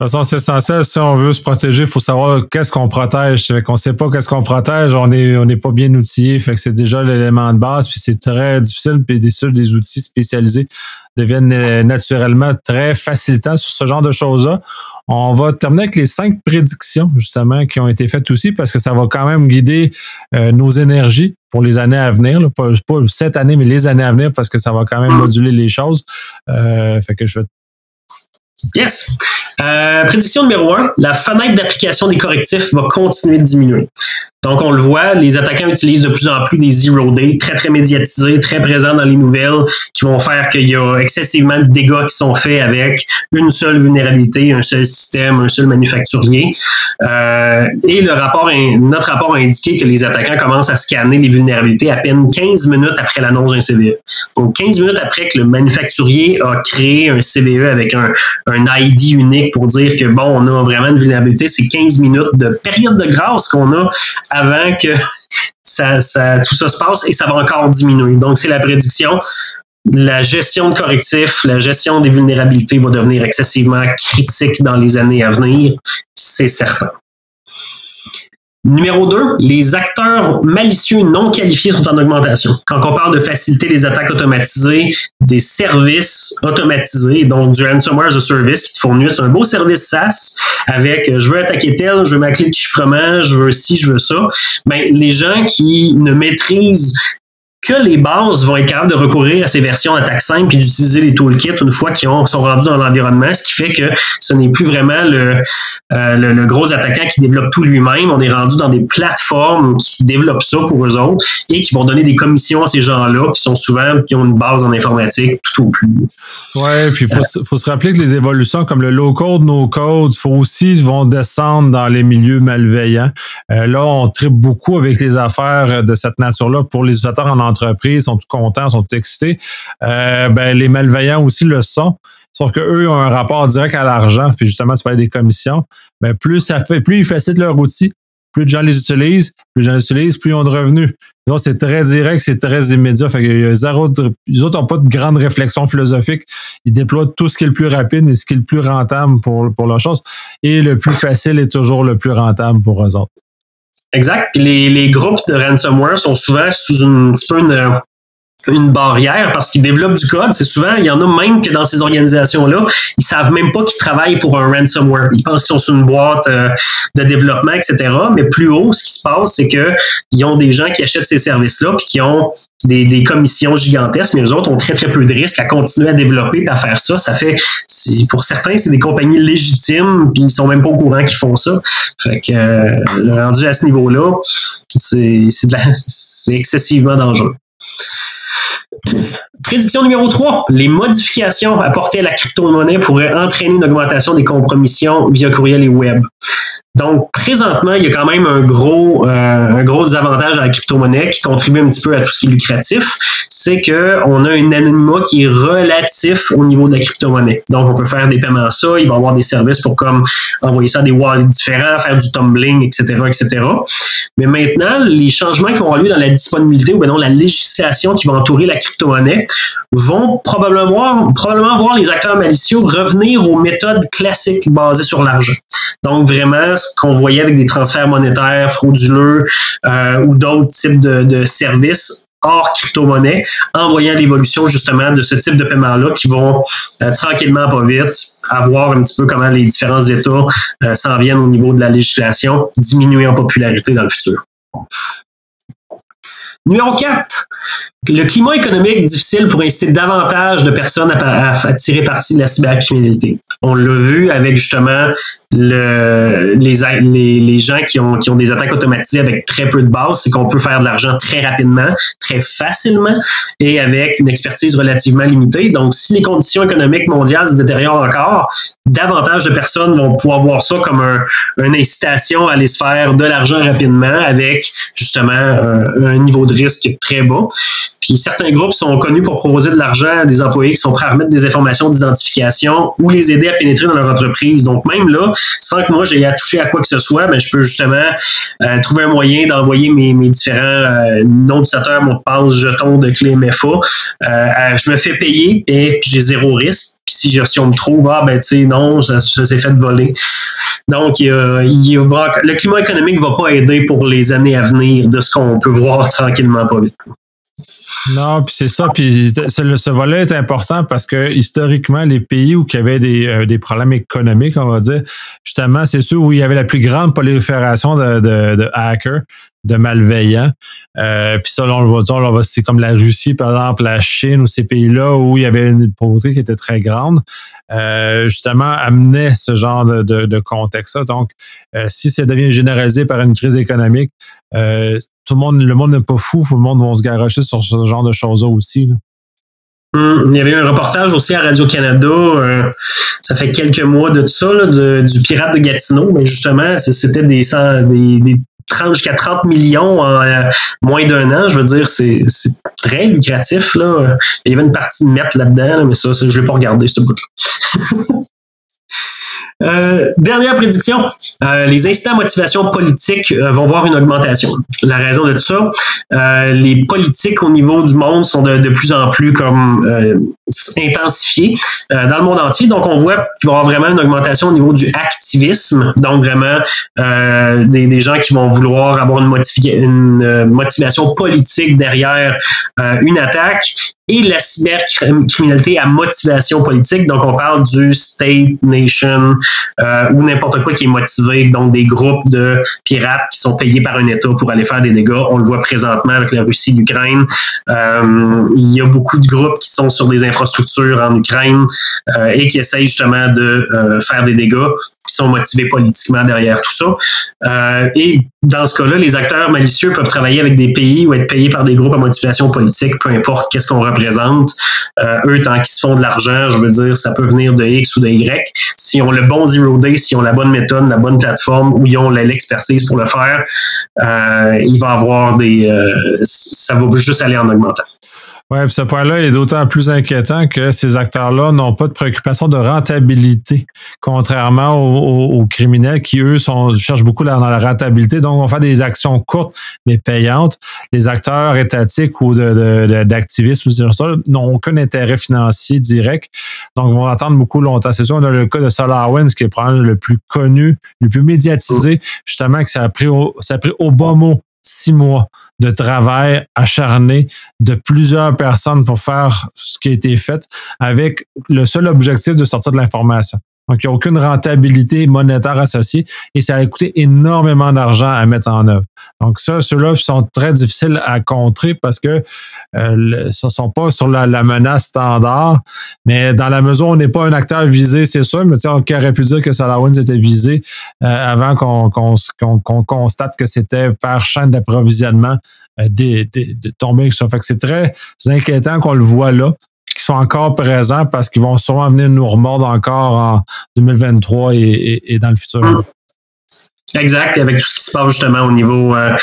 De toute façon, c'est essentiel. Si on veut se protéger, il faut savoir qu'est-ce qu'on protège. Fait qu'on sait pas qu'est-ce qu'on protège, on est, on n'est pas bien outillé. Fait que c'est déjà l'élément de base. Puis c'est très difficile. Puis des, des outils spécialisés deviennent euh, naturellement très facilitants sur ce genre de choses-là. On va terminer avec les cinq prédictions, justement, qui ont été faites aussi, parce que ça va quand même guider euh, nos énergies pour les années à venir. Pas, pas, cette année, mais les années à venir, parce que ça va quand même moduler les choses. Euh, fait que je vais Yes. Euh, prédiction numéro un, la fenêtre d'application des correctifs va continuer de diminuer. Donc, on le voit, les attaquants utilisent de plus en plus des zero day, très, très médiatisés, très présents dans les nouvelles, qui vont faire qu'il y a excessivement de dégâts qui sont faits avec une seule vulnérabilité, un seul système, un seul manufacturier. Euh, et le rapport, notre rapport a indiqué que les attaquants commencent à scanner les vulnérabilités à peine 15 minutes après l'annonce d'un CVE. Donc, 15 minutes après que le manufacturier a créé un CVE avec un, un ID unique pour dire que, bon, on a vraiment une vulnérabilité, c'est 15 minutes de période de grâce qu'on a avant que ça, tout ça se passe et ça va encore diminuer. Donc, c'est la prédiction. La gestion de correctifs, la gestion des vulnérabilités va devenir excessivement critique dans les années à venir, c'est certain. Numéro 2, les acteurs malicieux non qualifiés sont en augmentation. Quand on parle de faciliter les attaques automatisées, des services automatisés, donc du ransomware as a service qui te fournit un beau service SaaS avec je veux attaquer tel, je veux ma clé de chiffrement, je veux ci, je veux ça. Ben, les gens qui ne maîtrisent que les bases vont être capables de recourir à ces versions d'attaque simple puis d'utiliser les toolkits une fois qu'ils sont rendus dans l'environnement, ce qui fait que ce n'est plus vraiment le, euh, le, gros attaquant qui développe tout lui-même. On est rendu dans des plateformes qui développent ça pour eux autres et qui vont donner des commissions à ces gens-là qui sont souvent, qui ont une base en informatique tout au plus. Ouais, puis il faut, faut, se rappeler que les évolutions comme le low-code, no-code, faut aussi vont descendre dans les milieux malveillants. Euh, là, on tripe beaucoup avec les affaires de cette nature-là pour les utilisateurs en entreprise entreprises sont tout contents, sont tout excités. Euh, ben, les malveillants aussi le sont. Sauf qu'eux ont un rapport direct à l'argent, puis justement, tu parles des commissions. Ben, plus ça fait, plus ils facilitent leur outil, plus de gens les utilisent, plus de gens les utilisent, plus ils ont de revenus. Donc, c'est très direct, c'est très immédiat. Fait zéro les autres n'ont pas de grande réflexion philosophique. Ils déploient tout ce qui est le plus rapide et ce qui est le plus rentable pour, pour leur chose. Et le plus facile est toujours le plus rentable pour eux autres. Exact. les, les groupes de ransomware sont souvent sous un petit peu une, une barrière parce qu'ils développent du code. C'est souvent, il y en a même que dans ces organisations-là, ils savent même pas qu'ils travaillent pour un ransomware. Ils pensent qu'ils sont sur une boîte euh, de développement, etc. Mais plus haut, ce qui se passe, c'est que ils ont des gens qui achètent ces services-là puis qui ont des, commissions gigantesques, mais les autres ont très, très peu de risques à continuer à développer et à faire ça. Ça fait, pour certains, c'est des compagnies légitimes, puis ils sont même pas au courant qu'ils font ça. Fait que, euh, rendu à ce niveau-là, c'est excessivement dangereux. Prédiction numéro 3. Les modifications apportées à la crypto-monnaie pourraient entraîner une augmentation des compromissions via courriel et web. Donc, présentement, il y a quand même un gros, euh, un gros avantage à la crypto-monnaie qui contribue un petit peu à tout ce qui est lucratif. C'est qu'on a un anonymat qui est relatif au niveau de la crypto-monnaie. Donc, on peut faire des paiements à ça. Il va y avoir des services pour comme envoyer ça à des wallets différents, faire du tumbling, etc., etc. Mais maintenant, les changements qui vont avoir lieu dans la disponibilité ou bien non la législation qui va entourer la crypto-monnaie vont probablement, probablement voir les acteurs malicieux revenir aux méthodes classiques basées sur l'argent. Donc, vraiment, ce qu'on voyait avec des transferts monétaires frauduleux euh, ou d'autres types de, services hors crypto-monnaie, en voyant l'évolution justement de ce type de paiement-là qui vont euh, tranquillement, pas vite, avoir un petit peu comment les différents États euh, s'en viennent au niveau de la législation, diminuer en popularité dans le futur. Numéro 4, le climat économique difficile pour inciter davantage de personnes à, tirer parti de la cybercriminalité. On l'a vu avec justement le, les, gens qui ont, des attaques automatisées avec très peu de base, c'est qu'on peut faire de l'argent très rapidement, très facilement et avec une expertise relativement limitée. Donc, si les conditions économiques mondiales se détériorent encore, davantage de personnes vont pouvoir voir ça comme un, une incitation à aller se faire de l'argent rapidement avec justement un, un niveau de risque très bas. Puis certains groupes sont connus pour proposer de l'argent à des employés qui sont prêts à remettre des informations d'identification ou les aider à pénétrer dans leur entreprise. Donc même là, sans que moi j'ai à toucher à quoi que ce soit, ben, je peux justement euh, trouver un moyen d'envoyer mes, mes différents euh, noms d'utilisateurs, mots de passe, jetons de clé MFA. Euh, je me fais payer et j'ai zéro risque. Puis si, si on me trouve, ah ben tu sais, non, ça, s'est fait voler. Donc, il, le climat économique ne va pas aider pour les années à venir de ce qu'on peut voir tranquillement Non, puis c'est ça. Puis ce volet est important parce que historiquement, les pays où il y avait des, euh, des problèmes économiques, on va dire, justement, c'est ceux où il y avait la plus grande prolifération de, de hackers, de malveillants. Euh, puis ça, on le voit, c'est comme la Russie, par exemple, la Chine ou ces pays-là où il y avait une pauvreté qui était très grande, euh, justement, amenait ce genre de, contexte-là. Donc, euh, si ça devient généralisé par une crise économique, tout le monde, le monde n'est pas fou, tout le monde va se garocher sur ce genre de choses-là aussi. Hum, il y avait eu un reportage aussi à Radio-Canada, ça fait quelques mois de tout ça, du pirate de Gatineau, mais justement, c'était des, des 30 jusqu'à 30 millions en euh, moins d'un an. Je veux dire, c'est très lucratif. Là. Il y avait une partie de mettre là-dedans, mais ça, je ne l'ai pas regardé, ce bout-là. Euh, dernière prédiction, euh, les instants motivation politique euh, vont voir une augmentation. La raison de tout ça, les politiques au niveau du monde sont de, plus en plus comme intensifiées dans le monde entier. Donc, on voit qu'il va y avoir vraiment une augmentation au niveau du activisme. Donc, vraiment, des, des, gens qui vont vouloir avoir une, une motivation politique derrière une attaque et la cybercriminalité à motivation politique. Donc, on parle du state, nation euh, ou n'importe quoi qui est motivé, donc des groupes de pirates qui sont payés par un État pour aller faire des dégâts. On le voit présentement avec la Russie, l'Ukraine. Euh, il y a beaucoup de groupes qui sont sur des infrastructures en Ukraine euh, et qui essayent justement de faire des dégâts, qui sont motivés politiquement derrière tout ça. Et dans ce cas-là, les acteurs malicieux peuvent travailler avec des pays ou être payés par des groupes à motivation politique, peu importe qu'est-ce qu'on représente. Eux, tant qu'ils se font de l'argent, je veux dire, ça peut venir de X ou de Y. Si on le zero day, si on la bonne méthode, la bonne plateforme, ou ils ont l'expertise pour le faire, euh, il va avoir des, euh, ça va juste aller en augmentant. Oui, ce point-là est d'autant plus inquiétant que ces acteurs-là n'ont pas de préoccupation de rentabilité, contrairement aux, criminels qui, eux, sont, cherchent beaucoup dans la rentabilité. Donc, on faire des actions courtes mais payantes. Les acteurs étatiques ou d'activisme de, n'ont aucun intérêt financier direct. Donc, vont attendre beaucoup longtemps. C'est sûr, on a le cas de SolarWinds qui est probablement le plus connu, le plus médiatisé, justement, que ça a pris au, ça a pris au bon mot six mois de travail acharné de plusieurs personnes pour faire ce qui a été fait avec le seul objectif de sortir de l'information. Donc, il n'y a aucune rentabilité monétaire associée et ça a coûté énormément d'argent à mettre en œuvre. Donc, ça, ceux-là sont très difficiles à contrer parce que euh, ne sont pas sur la, menace standard. Mais dans la mesure où on n'est pas un acteur visé, c'est sûr, mais on aurait pu dire que SolarWinds était visé euh, avant qu'on constate que c'était par chaîne d'approvisionnement euh, de, tomber sur. Fait que c'est très inquiétant qu'on le voit là sont encore présents parce qu'ils vont sûrement venir nous remordre encore en 2023 et, dans le futur. Exact, avec tout ce qui se passe justement au niveau euh,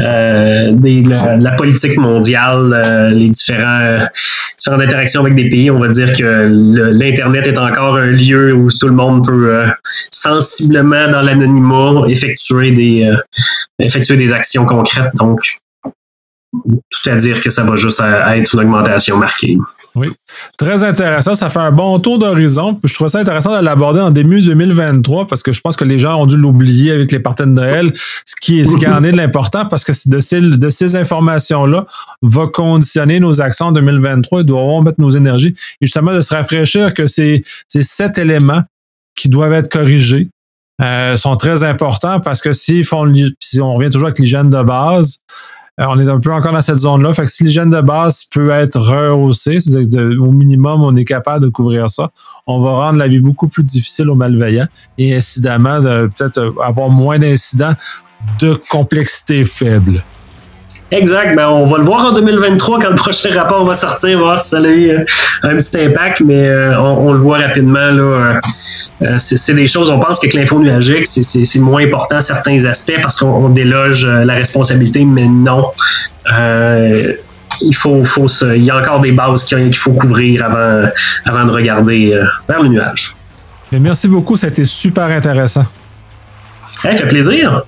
euh, de la, politique mondiale, euh, les différents, différentes interactions avec des pays, on va dire que l'Internet est encore un lieu où tout le monde peut sensiblement dans l'anonymat effectuer des effectuer des actions concrètes. Donc, tout à dire que ça va juste être une augmentation marquée. Oui. Très intéressant. Ça fait un bon tour d'horizon. Je trouve ça intéressant de l'aborder en début 2023 parce que je pense que les gens ont dû l'oublier avec les parties de Noël, ce qui, est, ce qui en est de l'important parce que de ces, de ces informations-là va conditionner nos actions en 2023 et doivent mettre nos énergies. Et justement, de se rafraîchir que ces, ces sept éléments qui doivent être corrigés euh, sont très importants parce que s'ils font, si on revient toujours avec l'hygiène de base, on est un peu encore dans cette zone-là. Fait que si l'hygiène de base peut être rehaussée, c'est-à-dire au minimum, on est capable de couvrir ça, on va rendre la vie beaucoup plus difficile aux malveillants et incidemment, peut-être avoir moins d'incidents de complexité faible. Exact. Ben, on va le voir en 2023 quand le prochain rapport va sortir, voir si ça a eu euh, un petit impact, mais euh, on, le voit rapidement. Là, euh, c'est, des choses, on pense que l'info nuagique, c'est, moins important à certains aspects parce qu'on déloge la responsabilité, mais non. il faut, faut il y a encore des bases qu'il faut couvrir avant, avant de regarder vers le nuage. merci beaucoup, ça a été super intéressant. Ça fait plaisir.